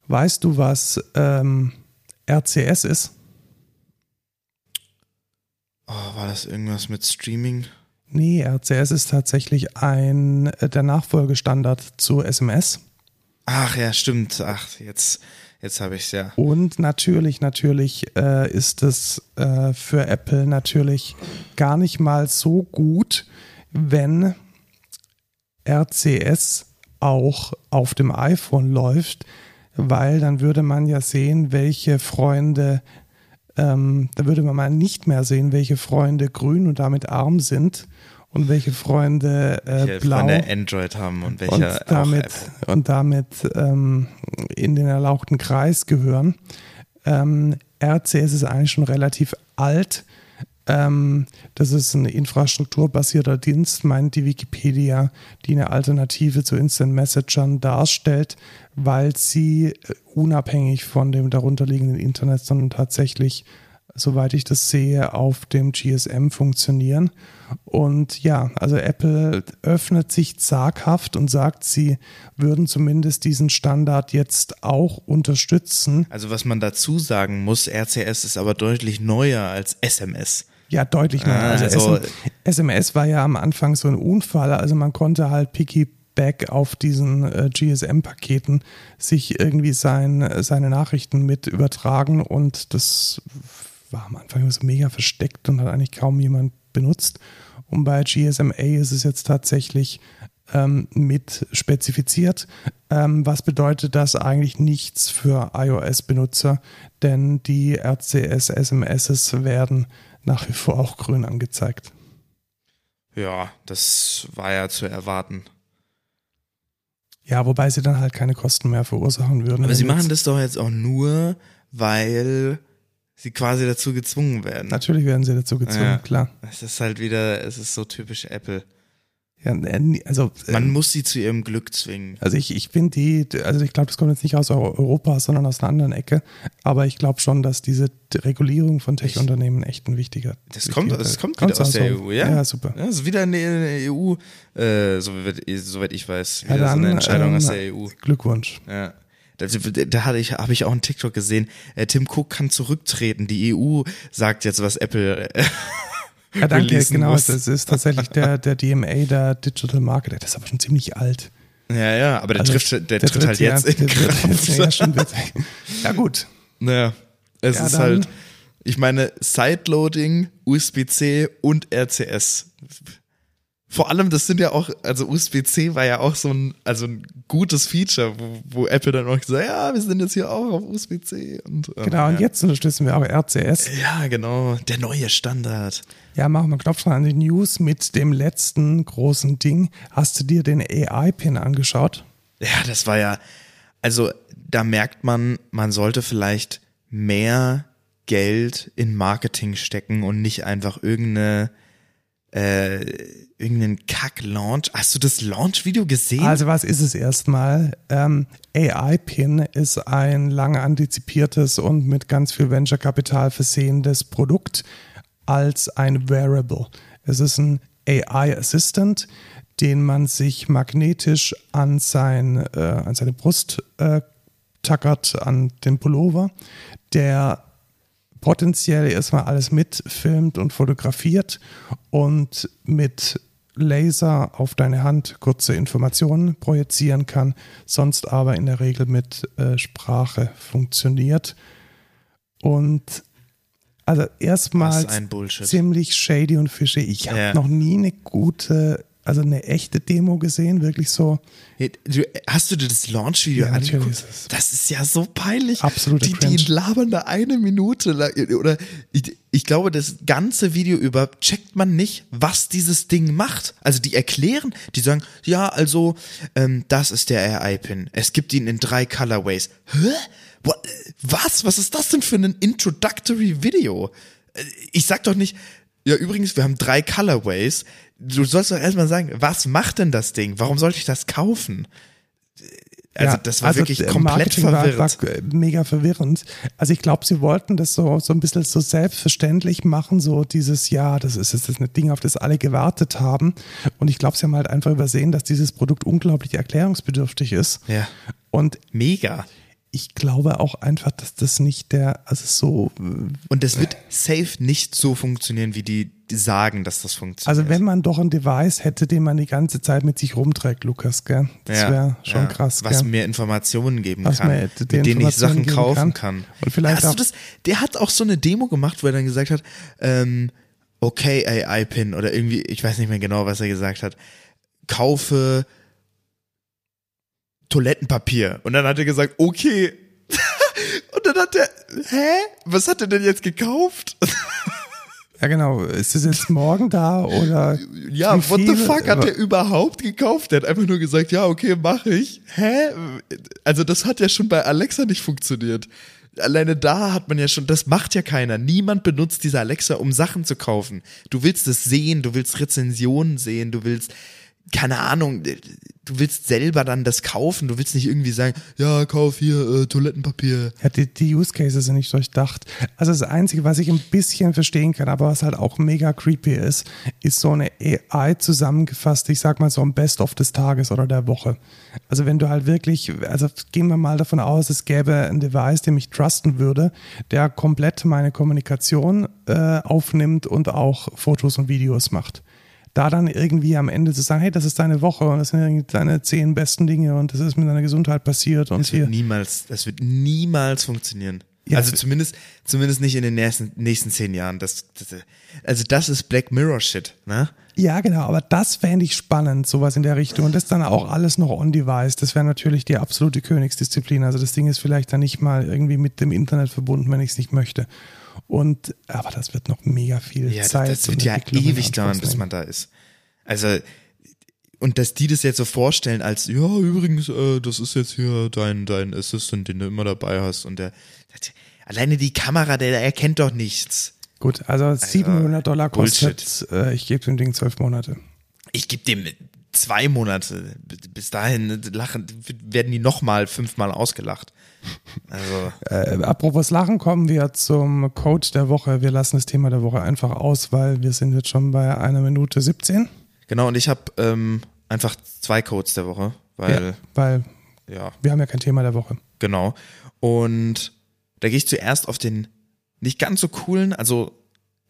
Weißt du, was ähm, RCS ist? Oh, war das irgendwas mit Streaming? Nee, RCS ist tatsächlich ein äh, der Nachfolgestandard zu SMS. Ach ja, stimmt. Ach, jetzt, jetzt habe ich es ja. Und natürlich, natürlich äh, ist es äh, für Apple natürlich gar nicht mal so gut, wenn RCS auch auf dem iPhone läuft, weil dann würde man ja sehen, welche Freunde, ähm, da würde man mal nicht mehr sehen, welche Freunde grün und damit arm sind und welche Freunde äh, welche blau Freunde Android haben und welche und damit, und damit ähm, in den erlauchten Kreis gehören. Ähm, RCS ist eigentlich schon relativ alt ähm, das ist ein infrastrukturbasierter Dienst, meint die Wikipedia, die eine Alternative zu Instant Messagern darstellt, weil sie äh, unabhängig von dem darunterliegenden Internet, sondern tatsächlich, soweit ich das sehe, auf dem GSM funktionieren. Und ja, also Apple öffnet sich zaghaft und sagt, sie würden zumindest diesen Standard jetzt auch unterstützen. Also was man dazu sagen muss, RCS ist aber deutlich neuer als SMS. Ja, deutlich mehr. Ah, also, also SMS war ja am Anfang so ein Unfall. Also man konnte halt Piggyback auf diesen äh, GSM-Paketen sich irgendwie sein, seine Nachrichten mit übertragen und das war am Anfang so mega versteckt und hat eigentlich kaum jemand benutzt. Und bei GSMA ist es jetzt tatsächlich ähm, mit spezifiziert. Ähm, was bedeutet das eigentlich nichts für iOS-Benutzer? Denn die RCS-SMSs werden nach wie vor auch grün angezeigt. Ja, das war ja zu erwarten. Ja, wobei sie dann halt keine Kosten mehr verursachen würden. Aber sie machen das doch jetzt auch nur, weil sie quasi dazu gezwungen werden. Natürlich werden sie dazu gezwungen, ja, klar. Es ist halt wieder, es ist so typisch Apple. Ja, also man äh, muss sie zu ihrem Glück zwingen. Also ich, ich finde die, also ich glaube, das kommt jetzt nicht aus Europa, sondern aus einer anderen Ecke. Aber ich glaube schon, dass diese Regulierung von Tech-Unternehmen echt ein wichtiger. Das wichtiger kommt, das kommt wieder aus der EU, ja. Ja, super. Ja, ist wieder in der EU, äh, soweit, soweit ich weiß, wieder ja, dann, so eine Entscheidung ähm, aus der EU. Glückwunsch. Ja. Da, da hatte ich, habe ich auch einen TikTok gesehen. Äh, Tim Cook kann zurücktreten. Die EU sagt jetzt, was Apple äh, ja, danke, genau. Muss. Das ist tatsächlich der, der DMA, der Digital Marketer. Der ist aber schon ziemlich alt. Ja, ja, aber der also, trifft, der, der tritt halt jetzt ja, in Kraft. Ja, schon ja, gut. Naja, es ja, ist halt, ich meine, Sideloading, USB-C und RCS vor allem, das sind ja auch, also USB-C war ja auch so ein, also ein gutes Feature, wo, wo Apple dann auch gesagt ja, wir sind jetzt hier auch auf USB-C. Und, ähm, genau, und ja. jetzt unterstützen wir auch RCS. Ja, genau, der neue Standard. Ja, machen wir Knopf an die News mit dem letzten großen Ding. Hast du dir den AI-Pin angeschaut? Ja, das war ja, also da merkt man, man sollte vielleicht mehr Geld in Marketing stecken und nicht einfach irgendeine äh, irgendeinen Kack-Launch. Hast du das Launch-Video gesehen? Also was ist es erstmal? Ähm, AI-Pin ist ein lange antizipiertes und mit ganz viel Venture-Kapital versehendes Produkt als ein Wearable. Es ist ein AI-Assistant, den man sich magnetisch an, sein, äh, an seine Brust äh, tackert, an den Pullover, der potenziell erstmal alles mitfilmt und fotografiert und mit Laser auf deine Hand kurze Informationen projizieren kann, sonst aber in der Regel mit äh, Sprache funktioniert. Und also erstmals ziemlich shady und fishy. Ich habe ja. noch nie eine gute also eine echte Demo gesehen, wirklich so. Du, hast du dir das Launch-Video ja, angeguckt? Ist das ist ja so peinlich. Absolut. Die, die labern da eine Minute lang, oder ich, ich glaube, das ganze Video über checkt man nicht, was dieses Ding macht. Also die erklären, die sagen, ja, also ähm, das ist der AI-Pin. Es gibt ihn in drei Colorways. Hä? Was? Was ist das denn für ein Introductory Video? Äh, ich sag doch nicht, ja, übrigens, wir haben drei Colorways. Du sollst doch erstmal sagen, was macht denn das Ding? Warum sollte ich das kaufen? Also ja, das war also wirklich komplett verwirrend. War, war mega verwirrend. Also ich glaube, sie wollten das so so ein bisschen so selbstverständlich machen, so dieses ja, das ist jetzt ein Ding, auf das alle gewartet haben. Und ich glaube, sie haben halt einfach übersehen, dass dieses Produkt unglaublich erklärungsbedürftig ist. Ja. Und mega ich glaube auch einfach, dass das nicht der, also so. Und das wird safe nicht so funktionieren, wie die, sagen, dass das funktioniert. Also wenn man doch ein Device hätte, den man die ganze Zeit mit sich rumträgt, Lukas, gell? Das ja, wäre schon ja. krass. Was gell? mir Informationen geben Was kann, mit denen ich Sachen kaufen kann. kann. Und vielleicht Hast auch, das, der hat auch so eine Demo gemacht, wo er dann gesagt hat, ähm, okay AI-Pin oder irgendwie, ich weiß nicht mehr genau, was er gesagt hat, kaufe Toilettenpapier. Und dann hat er gesagt, okay. Und dann hat er, hä? Was hat er denn jetzt gekauft? Ja, genau. Ist es jetzt morgen da oder? Ja, what the fuck hat er überhaupt gekauft? Der hat einfach nur gesagt, ja, okay, mache ich. Hä? Also das hat ja schon bei Alexa nicht funktioniert. Alleine da hat man ja schon, das macht ja keiner. Niemand benutzt diese Alexa, um Sachen zu kaufen. Du willst es sehen, du willst Rezensionen sehen, du willst keine Ahnung, du willst selber dann das kaufen, du willst nicht irgendwie sagen, ja, kauf hier äh, Toilettenpapier. Ja, die, die Use Cases sind nicht durchdacht. Also das Einzige, was ich ein bisschen verstehen kann, aber was halt auch mega creepy ist, ist so eine AI zusammengefasst, ich sag mal so ein Best-of des Tages oder der Woche. Also wenn du halt wirklich, also gehen wir mal davon aus, es gäbe ein Device, dem ich trusten würde, der komplett meine Kommunikation äh, aufnimmt und auch Fotos und Videos macht da dann irgendwie am Ende zu sagen, hey, das ist deine Woche und das sind deine zehn besten Dinge und das ist mit deiner Gesundheit passiert und das hier. Wird niemals, das wird niemals funktionieren. Ja, also zumindest, zumindest nicht in den nächsten, nächsten zehn Jahren. Das, das, also das ist Black Mirror Shit, ne? Ja, genau, aber das fände ich spannend, sowas in der Richtung. Und das dann auch alles noch on-device. Das wäre natürlich die absolute Königsdisziplin. Also das Ding ist vielleicht dann nicht mal irgendwie mit dem Internet verbunden, wenn ich es nicht möchte. Und aber das wird noch mega viel ja, Zeit. Das wird ja ewig dauern, bis man da ist. Also und dass die das jetzt so vorstellen als ja übrigens, äh, das ist jetzt hier dein dein Assistant, den du immer dabei hast und der alleine die Kamera, der, der erkennt doch nichts. Gut, also 700 also, Dollar kostet. Äh, ich gebe dem Ding zwölf Monate. Ich gebe dem zwei Monate. Bis dahin lachen, werden die nochmal fünfmal ausgelacht. Also. Äh, apropos Lachen, kommen wir zum Code der Woche. Wir lassen das Thema der Woche einfach aus, weil wir sind jetzt schon bei einer Minute 17. Genau, und ich habe ähm, einfach zwei Codes der Woche, weil. Ja, weil ja. wir haben ja kein Thema der Woche. Genau. Und da gehe ich zuerst auf den nicht ganz so coolen, also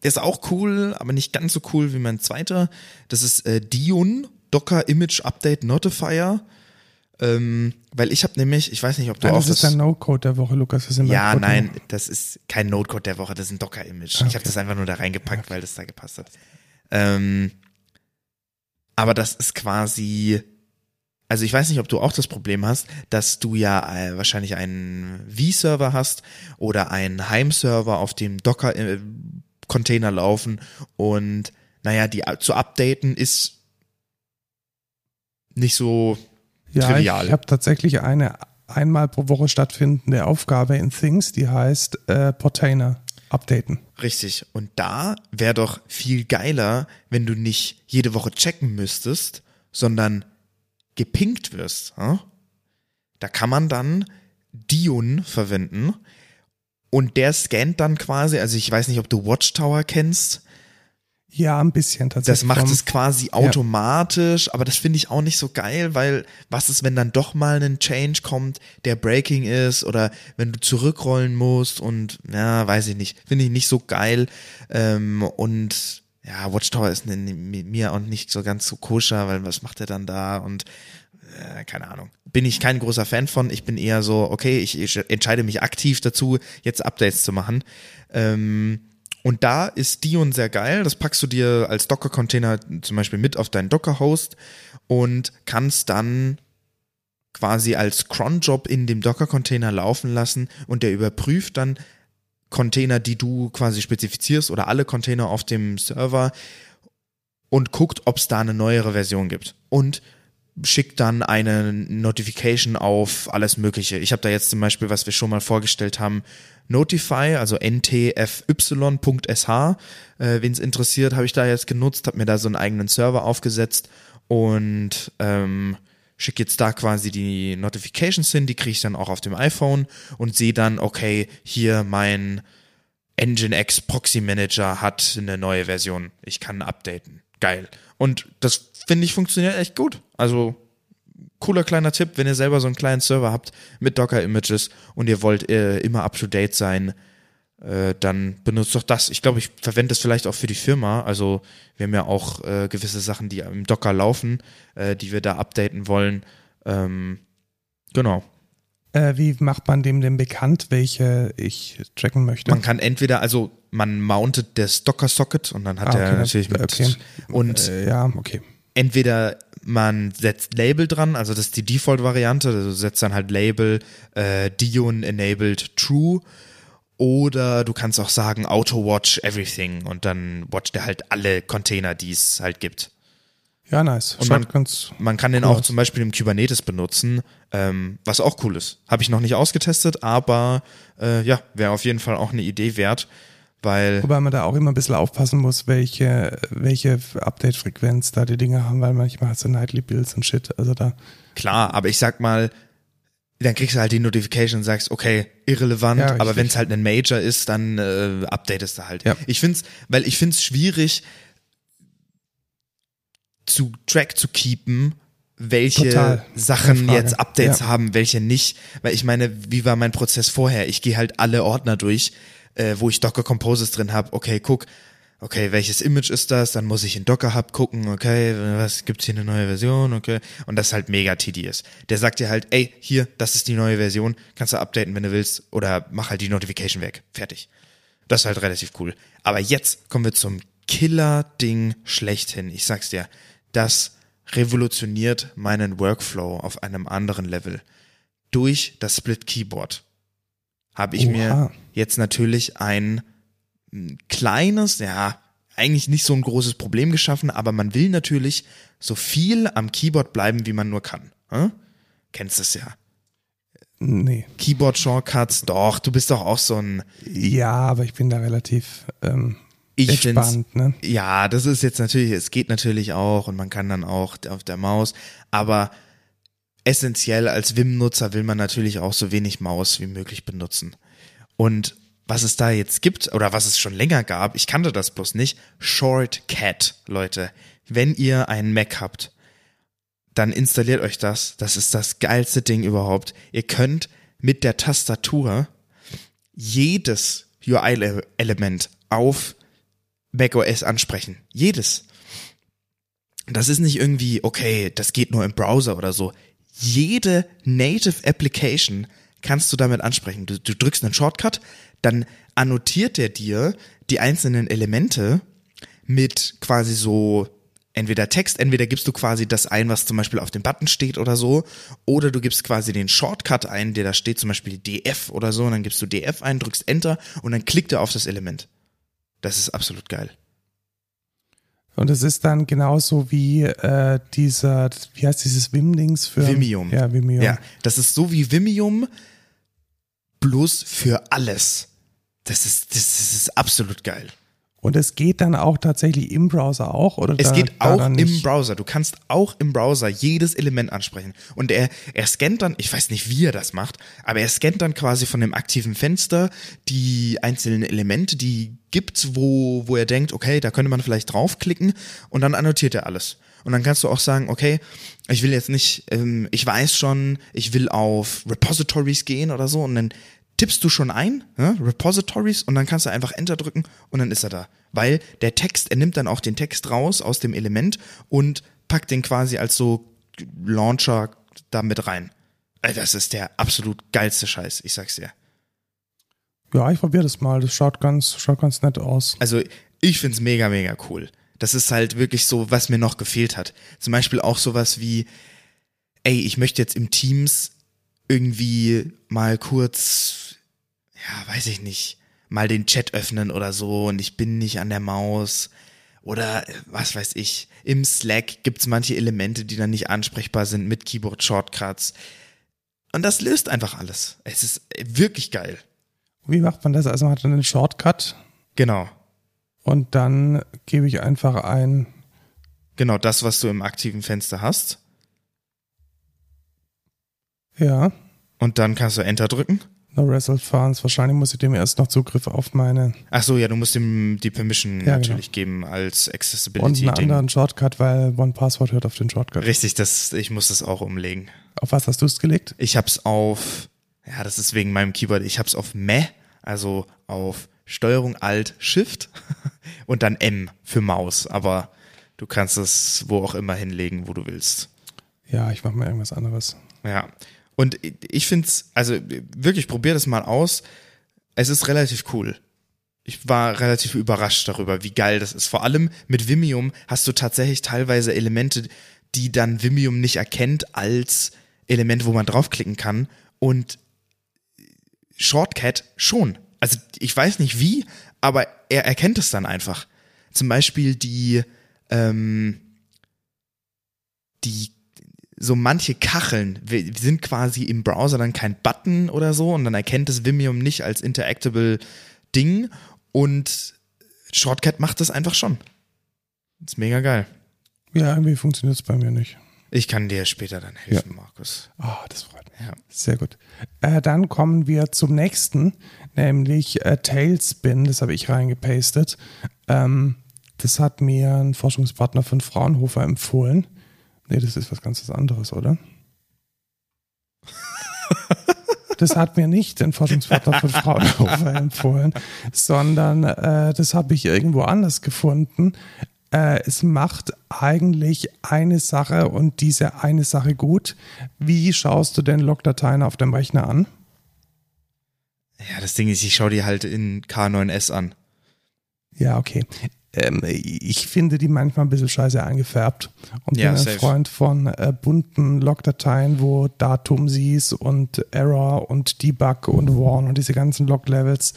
der ist auch cool, aber nicht ganz so cool wie mein zweiter. Das ist äh, Dion Docker Image Update Notifier. Ähm, weil ich habe nämlich, ich weiß nicht, ob du nein, auch das ist der No-Code der Woche, Lukas. Das ja, nein, das ist kein No-Code der Woche, das ist ein Docker-Image. Okay. Ich habe das einfach nur da reingepackt, okay. weil das da gepasst hat. Ähm, aber das ist quasi, also ich weiß nicht, ob du auch das Problem hast, dass du ja äh, wahrscheinlich einen V-Server hast oder einen Heimserver, auf dem Docker-Container laufen und naja, die zu updaten ist nicht so ja, trivial. Ich habe tatsächlich eine einmal pro Woche stattfindende Aufgabe in Things, die heißt äh, Portainer updaten. Richtig. Und da wäre doch viel geiler, wenn du nicht jede Woche checken müsstest, sondern gepinkt wirst. Hm? Da kann man dann Dion verwenden und der scannt dann quasi, also ich weiß nicht, ob du Watchtower kennst. Ja, ein bisschen tatsächlich. Das macht es quasi automatisch, ja. aber das finde ich auch nicht so geil, weil was ist, wenn dann doch mal ein Change kommt, der Breaking ist oder wenn du zurückrollen musst und ja, weiß ich nicht, finde ich nicht so geil ähm, und ja, Watchtower ist mir auch nicht so ganz so koscher, weil was macht er dann da und äh, keine Ahnung. Bin ich kein großer Fan von. Ich bin eher so, okay, ich, ich entscheide mich aktiv dazu, jetzt Updates zu machen. Ähm, und da ist Dion sehr geil. Das packst du dir als Docker-Container zum Beispiel mit auf deinen Docker-Host und kannst dann quasi als Cron-Job in dem Docker-Container laufen lassen und der überprüft dann Container, die du quasi spezifizierst oder alle Container auf dem Server und guckt, ob es da eine neuere Version gibt. Und schickt dann eine Notification auf alles Mögliche. Ich habe da jetzt zum Beispiel, was wir schon mal vorgestellt haben, Notify, also ntfy.sh. Äh, Wen es interessiert, habe ich da jetzt genutzt, habe mir da so einen eigenen Server aufgesetzt und ähm, schicke jetzt da quasi die Notifications hin, die kriege ich dann auch auf dem iPhone und sehe dann, okay, hier mein Nginx Proxy Manager hat eine neue Version. Ich kann updaten. Geil. Und das finde ich funktioniert echt gut. Also cooler kleiner Tipp, wenn ihr selber so einen kleinen Server habt mit Docker Images und ihr wollt äh, immer up to date sein, äh, dann benutzt doch das. Ich glaube, ich verwende es vielleicht auch für die Firma. Also wir haben ja auch äh, gewisse Sachen, die im Docker laufen, äh, die wir da updaten wollen. Ähm, genau. Äh, wie macht man dem denn bekannt, welche ich tracken möchte? Man kann entweder, also man mountet das Docker-Socket und dann hat ah, okay, er natürlich mit. Okay. Und äh, ja, okay. Entweder man setzt Label dran, also das ist die Default-Variante, also setzt dann halt Label äh, Dion enabled true oder du kannst auch sagen Auto Watch Everything und dann watcht er halt alle Container, die es halt gibt. Ja, nice. Und man, man, kann den cool auch aus. zum Beispiel im Kubernetes benutzen, ähm, was auch cool ist. Habe ich noch nicht ausgetestet, aber äh, ja, wäre auf jeden Fall auch eine Idee wert, weil. Wobei man da auch immer ein bisschen aufpassen muss, welche, welche Update-Frequenz da die Dinge haben, weil manchmal hast du Nightly Builds und Shit. Also da. Klar, aber ich sag mal, dann kriegst du halt die Notification und sagst, okay, irrelevant, ja, aber wenn es halt ein Major ist, dann äh, updatest du halt. Ja. Ich find's, weil ich find's schwierig, zu Track zu keepen, welche Total. Sachen jetzt Updates ja. haben, welche nicht. Weil ich meine, wie war mein Prozess vorher? Ich gehe halt alle Ordner durch, äh, wo ich Docker Composes drin habe. Okay, guck, okay, welches Image ist das? Dann muss ich in Docker Hub gucken, okay, was gibt's hier eine neue Version, okay? Und das ist halt mega tedious. Der sagt dir halt, ey, hier, das ist die neue Version, kannst du updaten, wenn du willst, oder mach halt die Notification weg. Fertig. Das ist halt relativ cool. Aber jetzt kommen wir zum Killer-Ding schlechthin. Ich sag's dir, das revolutioniert meinen Workflow auf einem anderen Level. Durch das Split Keyboard habe ich Oha. mir jetzt natürlich ein kleines, ja, eigentlich nicht so ein großes Problem geschaffen, aber man will natürlich so viel am Keyboard bleiben, wie man nur kann. Hm? Kennst es ja. Nee. Keyboard-Shortcuts, doch, du bist doch auch so ein. Ja, aber ich bin da relativ ähm, ich entspannt, ne? Ja, das ist jetzt natürlich, es geht natürlich auch und man kann dann auch auf der Maus, aber essentiell als Wim-Nutzer will man natürlich auch so wenig Maus wie möglich benutzen. Und was es da jetzt gibt oder was es schon länger gab, ich kannte das bloß nicht, Shortcut, Leute. Wenn ihr einen Mac habt, dann installiert euch das. Das ist das geilste Ding überhaupt. Ihr könnt mit der Tastatur jedes UI-Element auf macOS ansprechen. Jedes. Das ist nicht irgendwie, okay, das geht nur im Browser oder so. Jede Native Application kannst du damit ansprechen. Du, du drückst einen Shortcut, dann annotiert er dir die einzelnen Elemente mit quasi so entweder Text, entweder gibst du quasi das ein, was zum Beispiel auf dem Button steht oder so, oder du gibst quasi den Shortcut ein, der da steht, zum Beispiel DF oder so, und dann gibst du DF ein, drückst Enter und dann klickt er auf das Element. Das ist absolut geil. Und es ist dann genauso wie äh, dieser, wie heißt dieses Wim-Dings für Vimium. Ja, Vimium. Ja, das ist so wie Vimium, bloß für alles. Das ist, das ist absolut geil. Und es geht dann auch tatsächlich im Browser auch, oder? Es da, geht auch im Browser. Du kannst auch im Browser jedes Element ansprechen. Und er, er scannt dann, ich weiß nicht, wie er das macht, aber er scannt dann quasi von dem aktiven Fenster die einzelnen Elemente, die gibt's, wo, wo er denkt, okay, da könnte man vielleicht draufklicken und dann annotiert er alles. Und dann kannst du auch sagen, okay, ich will jetzt nicht, ähm, ich weiß schon, ich will auf Repositories gehen oder so und dann tippst du schon ein, ne? Repositories, und dann kannst du einfach Enter drücken und dann ist er da. Weil der Text, er nimmt dann auch den Text raus aus dem Element und packt den quasi als so Launcher da mit rein. Das ist der absolut geilste Scheiß, ich sag's dir. Ja, ich probiere das mal. Das schaut ganz, schaut ganz nett aus. Also ich find's mega, mega cool. Das ist halt wirklich so, was mir noch gefehlt hat. Zum Beispiel auch sowas wie, ey, ich möchte jetzt im Teams irgendwie mal kurz, ja, weiß ich nicht, mal den Chat öffnen oder so und ich bin nicht an der Maus. Oder was weiß ich, im Slack gibt's manche Elemente, die dann nicht ansprechbar sind mit Keyboard-Shortcuts. Und das löst einfach alles. Es ist wirklich geil. Wie macht man das? Also man hat einen Shortcut. Genau. Und dann gebe ich einfach ein. Genau, das, was du im aktiven Fenster hast. Ja. Und dann kannst du Enter drücken. No Result Funds. Wahrscheinlich muss ich dem erst noch Zugriff auf meine. Ach so, ja, du musst ihm die Permission ja, genau. natürlich genau. geben als Accessibility. Und einen anderen Shortcut, weil One Password hört auf den Shortcut. Richtig, das, ich muss das auch umlegen. Auf was hast du es gelegt? Ich hab's auf, ja, das ist wegen meinem Keyboard, ich hab's auf Meh, also auf Steuerung Alt Shift und dann M für Maus, aber du kannst es wo auch immer hinlegen, wo du willst. Ja, ich mach mal irgendwas anderes. Ja. Und ich finde es, also wirklich, probier das mal aus. Es ist relativ cool. Ich war relativ überrascht darüber, wie geil das ist. Vor allem mit Vimium hast du tatsächlich teilweise Elemente, die dann Vimium nicht erkennt als Element, wo man draufklicken kann. Und Shortcut schon. Also ich weiß nicht wie, aber er erkennt es dann einfach. Zum Beispiel die, ähm, die so manche Kacheln sind quasi im Browser dann kein Button oder so und dann erkennt es Vimium nicht als interactable Ding und Shortcut macht das einfach schon. Das ist mega geil. Ja, irgendwie funktioniert es bei mir nicht. Ich kann dir später dann helfen, ja. Markus. Ah, oh, das freut mich. Ja. Sehr gut. Äh, dann kommen wir zum nächsten, nämlich äh, Tailspin. Das habe ich reingepastet. Ähm, das hat mir ein Forschungspartner von Fraunhofer empfohlen. Nee, das ist was ganz anderes, oder? das hat mir nicht den Forschungspartner von Fraunhofer empfohlen, sondern äh, das habe ich irgendwo anders gefunden. Äh, es macht eigentlich eine Sache und diese eine Sache gut. Wie schaust du denn Logdateien auf dem Rechner an? Ja, das Ding ist, ich schaue die halt in K9S an. Ja, okay ähm, ich finde die manchmal ein bisschen scheiße eingefärbt und ja, bin ein safe. Freund von äh, bunten Logdateien, wo Datum siehst und Error und Debug und Warn und diese ganzen Log-Levels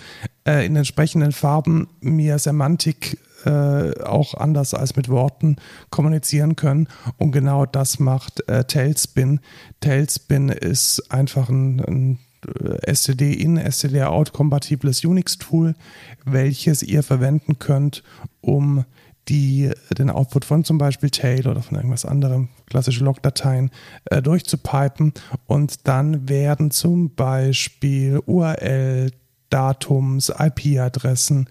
äh, in entsprechenden Farben mir Semantik äh, auch anders als mit Worten kommunizieren können. Und genau das macht äh, Tailspin. Tailspin ist einfach ein, ein STD-In, STD-Out kompatibles Unix-Tool, welches ihr verwenden könnt, um die, den Output von zum Beispiel Tail oder von irgendwas anderem, klassische Logdateien, äh, durchzupipen. Und dann werden zum Beispiel URL, Datums, IP-Adressen,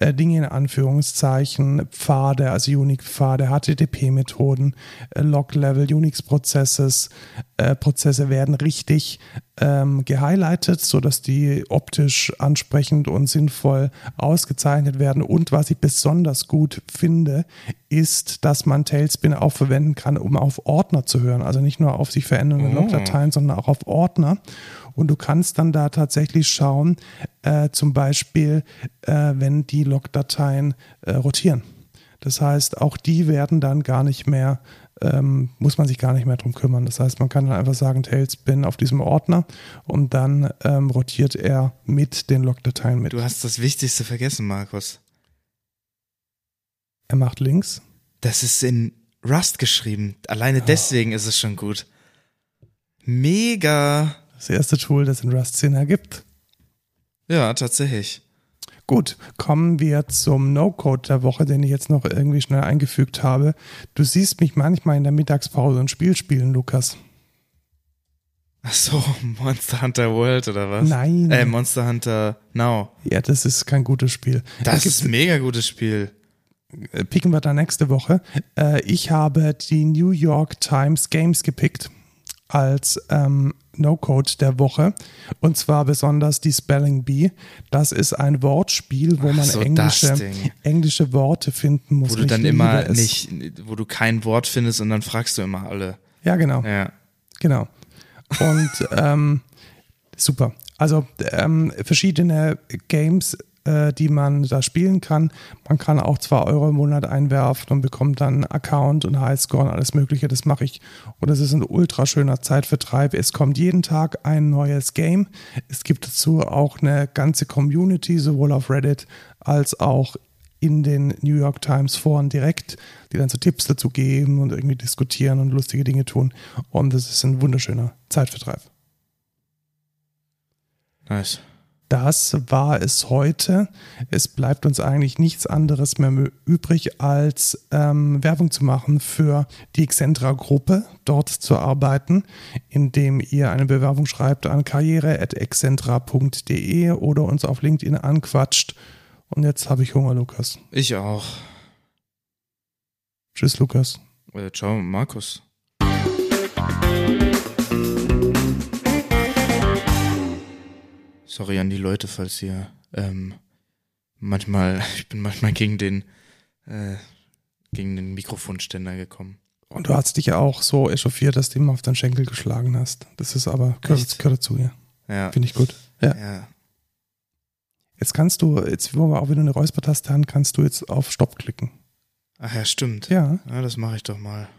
äh, Dinge in Anführungszeichen, Pfade, also Unique-Pfade, HTTP-Methoden, äh, Log-Level, Unix-Prozesses, äh, Prozesse werden richtig ähm, gehighlightet, sodass die optisch ansprechend und sinnvoll ausgezeichnet werden. Und was ich besonders gut finde, ist, dass man Tailspin auch verwenden kann, um auf Ordner zu hören. Also nicht nur auf sich verändernde oh. Logdateien, sondern auch auf Ordner. Und du kannst dann da tatsächlich schauen, äh, zum Beispiel, äh, wenn die Logdateien äh, rotieren. Das heißt, auch die werden dann gar nicht mehr, ähm, muss man sich gar nicht mehr drum kümmern. Das heißt, man kann dann einfach sagen, Tailspin auf diesem Ordner und dann ähm, rotiert er mit den Logdateien mit. Du hast das Wichtigste vergessen, Markus. Er macht Links. Das ist in Rust geschrieben. Alleine oh. deswegen ist es schon gut. Mega das erste Tool, das in Rust 10 ergibt. Ja, tatsächlich. Gut, kommen wir zum No-Code der Woche, den ich jetzt noch irgendwie schnell eingefügt habe. Du siehst mich manchmal in der Mittagspause ein Spiel spielen, Lukas. Ach so, Monster Hunter World oder was? Nein. Äh, Monster Hunter Now. Ja, das ist kein gutes Spiel. Das ist ein mega gutes Spiel. Picken wir da nächste Woche. Äh, ich habe die New York Times Games gepickt als ähm, No-Code der Woche. Und zwar besonders die Spelling Bee. Das ist ein Wortspiel, wo man so, englische, englische Worte finden muss. Wo du dann immer nicht, wo du kein Wort findest und dann fragst du immer alle. Ja, genau. Ja. Genau. Und ähm, super. Also ähm, verschiedene Games äh, die man da spielen kann. Man kann auch 2 Euro im Monat einwerfen und bekommt dann Account und Highscore und alles Mögliche. Das mache ich. Und es ist ein ultra schöner Zeitvertreib. Es kommt jeden Tag ein neues Game. Es gibt dazu auch eine ganze Community, sowohl auf Reddit als auch in den New York Times Foren direkt, die dann so Tipps dazu geben und irgendwie diskutieren und lustige Dinge tun. Und es ist ein wunderschöner Zeitvertreib. Nice. Das war es heute. Es bleibt uns eigentlich nichts anderes mehr übrig, als ähm, Werbung zu machen für die Excentra-Gruppe, dort zu arbeiten, indem ihr eine Bewerbung schreibt an karriere.excentra.de oder uns auf LinkedIn anquatscht. Und jetzt habe ich Hunger, Lukas. Ich auch. Tschüss, Lukas. Äh, ciao, Markus. Sorry an die Leute, falls ihr ähm, manchmal, ich bin manchmal gegen den äh, gegen den Mikrofonständer gekommen. Und du hast dich ja auch so echauffiert, dass du ihm auf deinen Schenkel geschlagen hast. Das ist aber, gehört, gehört dazu, ja. Ja. Finde ich gut. Ja. ja. Jetzt kannst du, jetzt, wo wir auch wieder eine Räuspertaste haben, kannst du jetzt auf Stopp klicken. Ach ja, stimmt. Ja. Ja, das mache ich doch mal.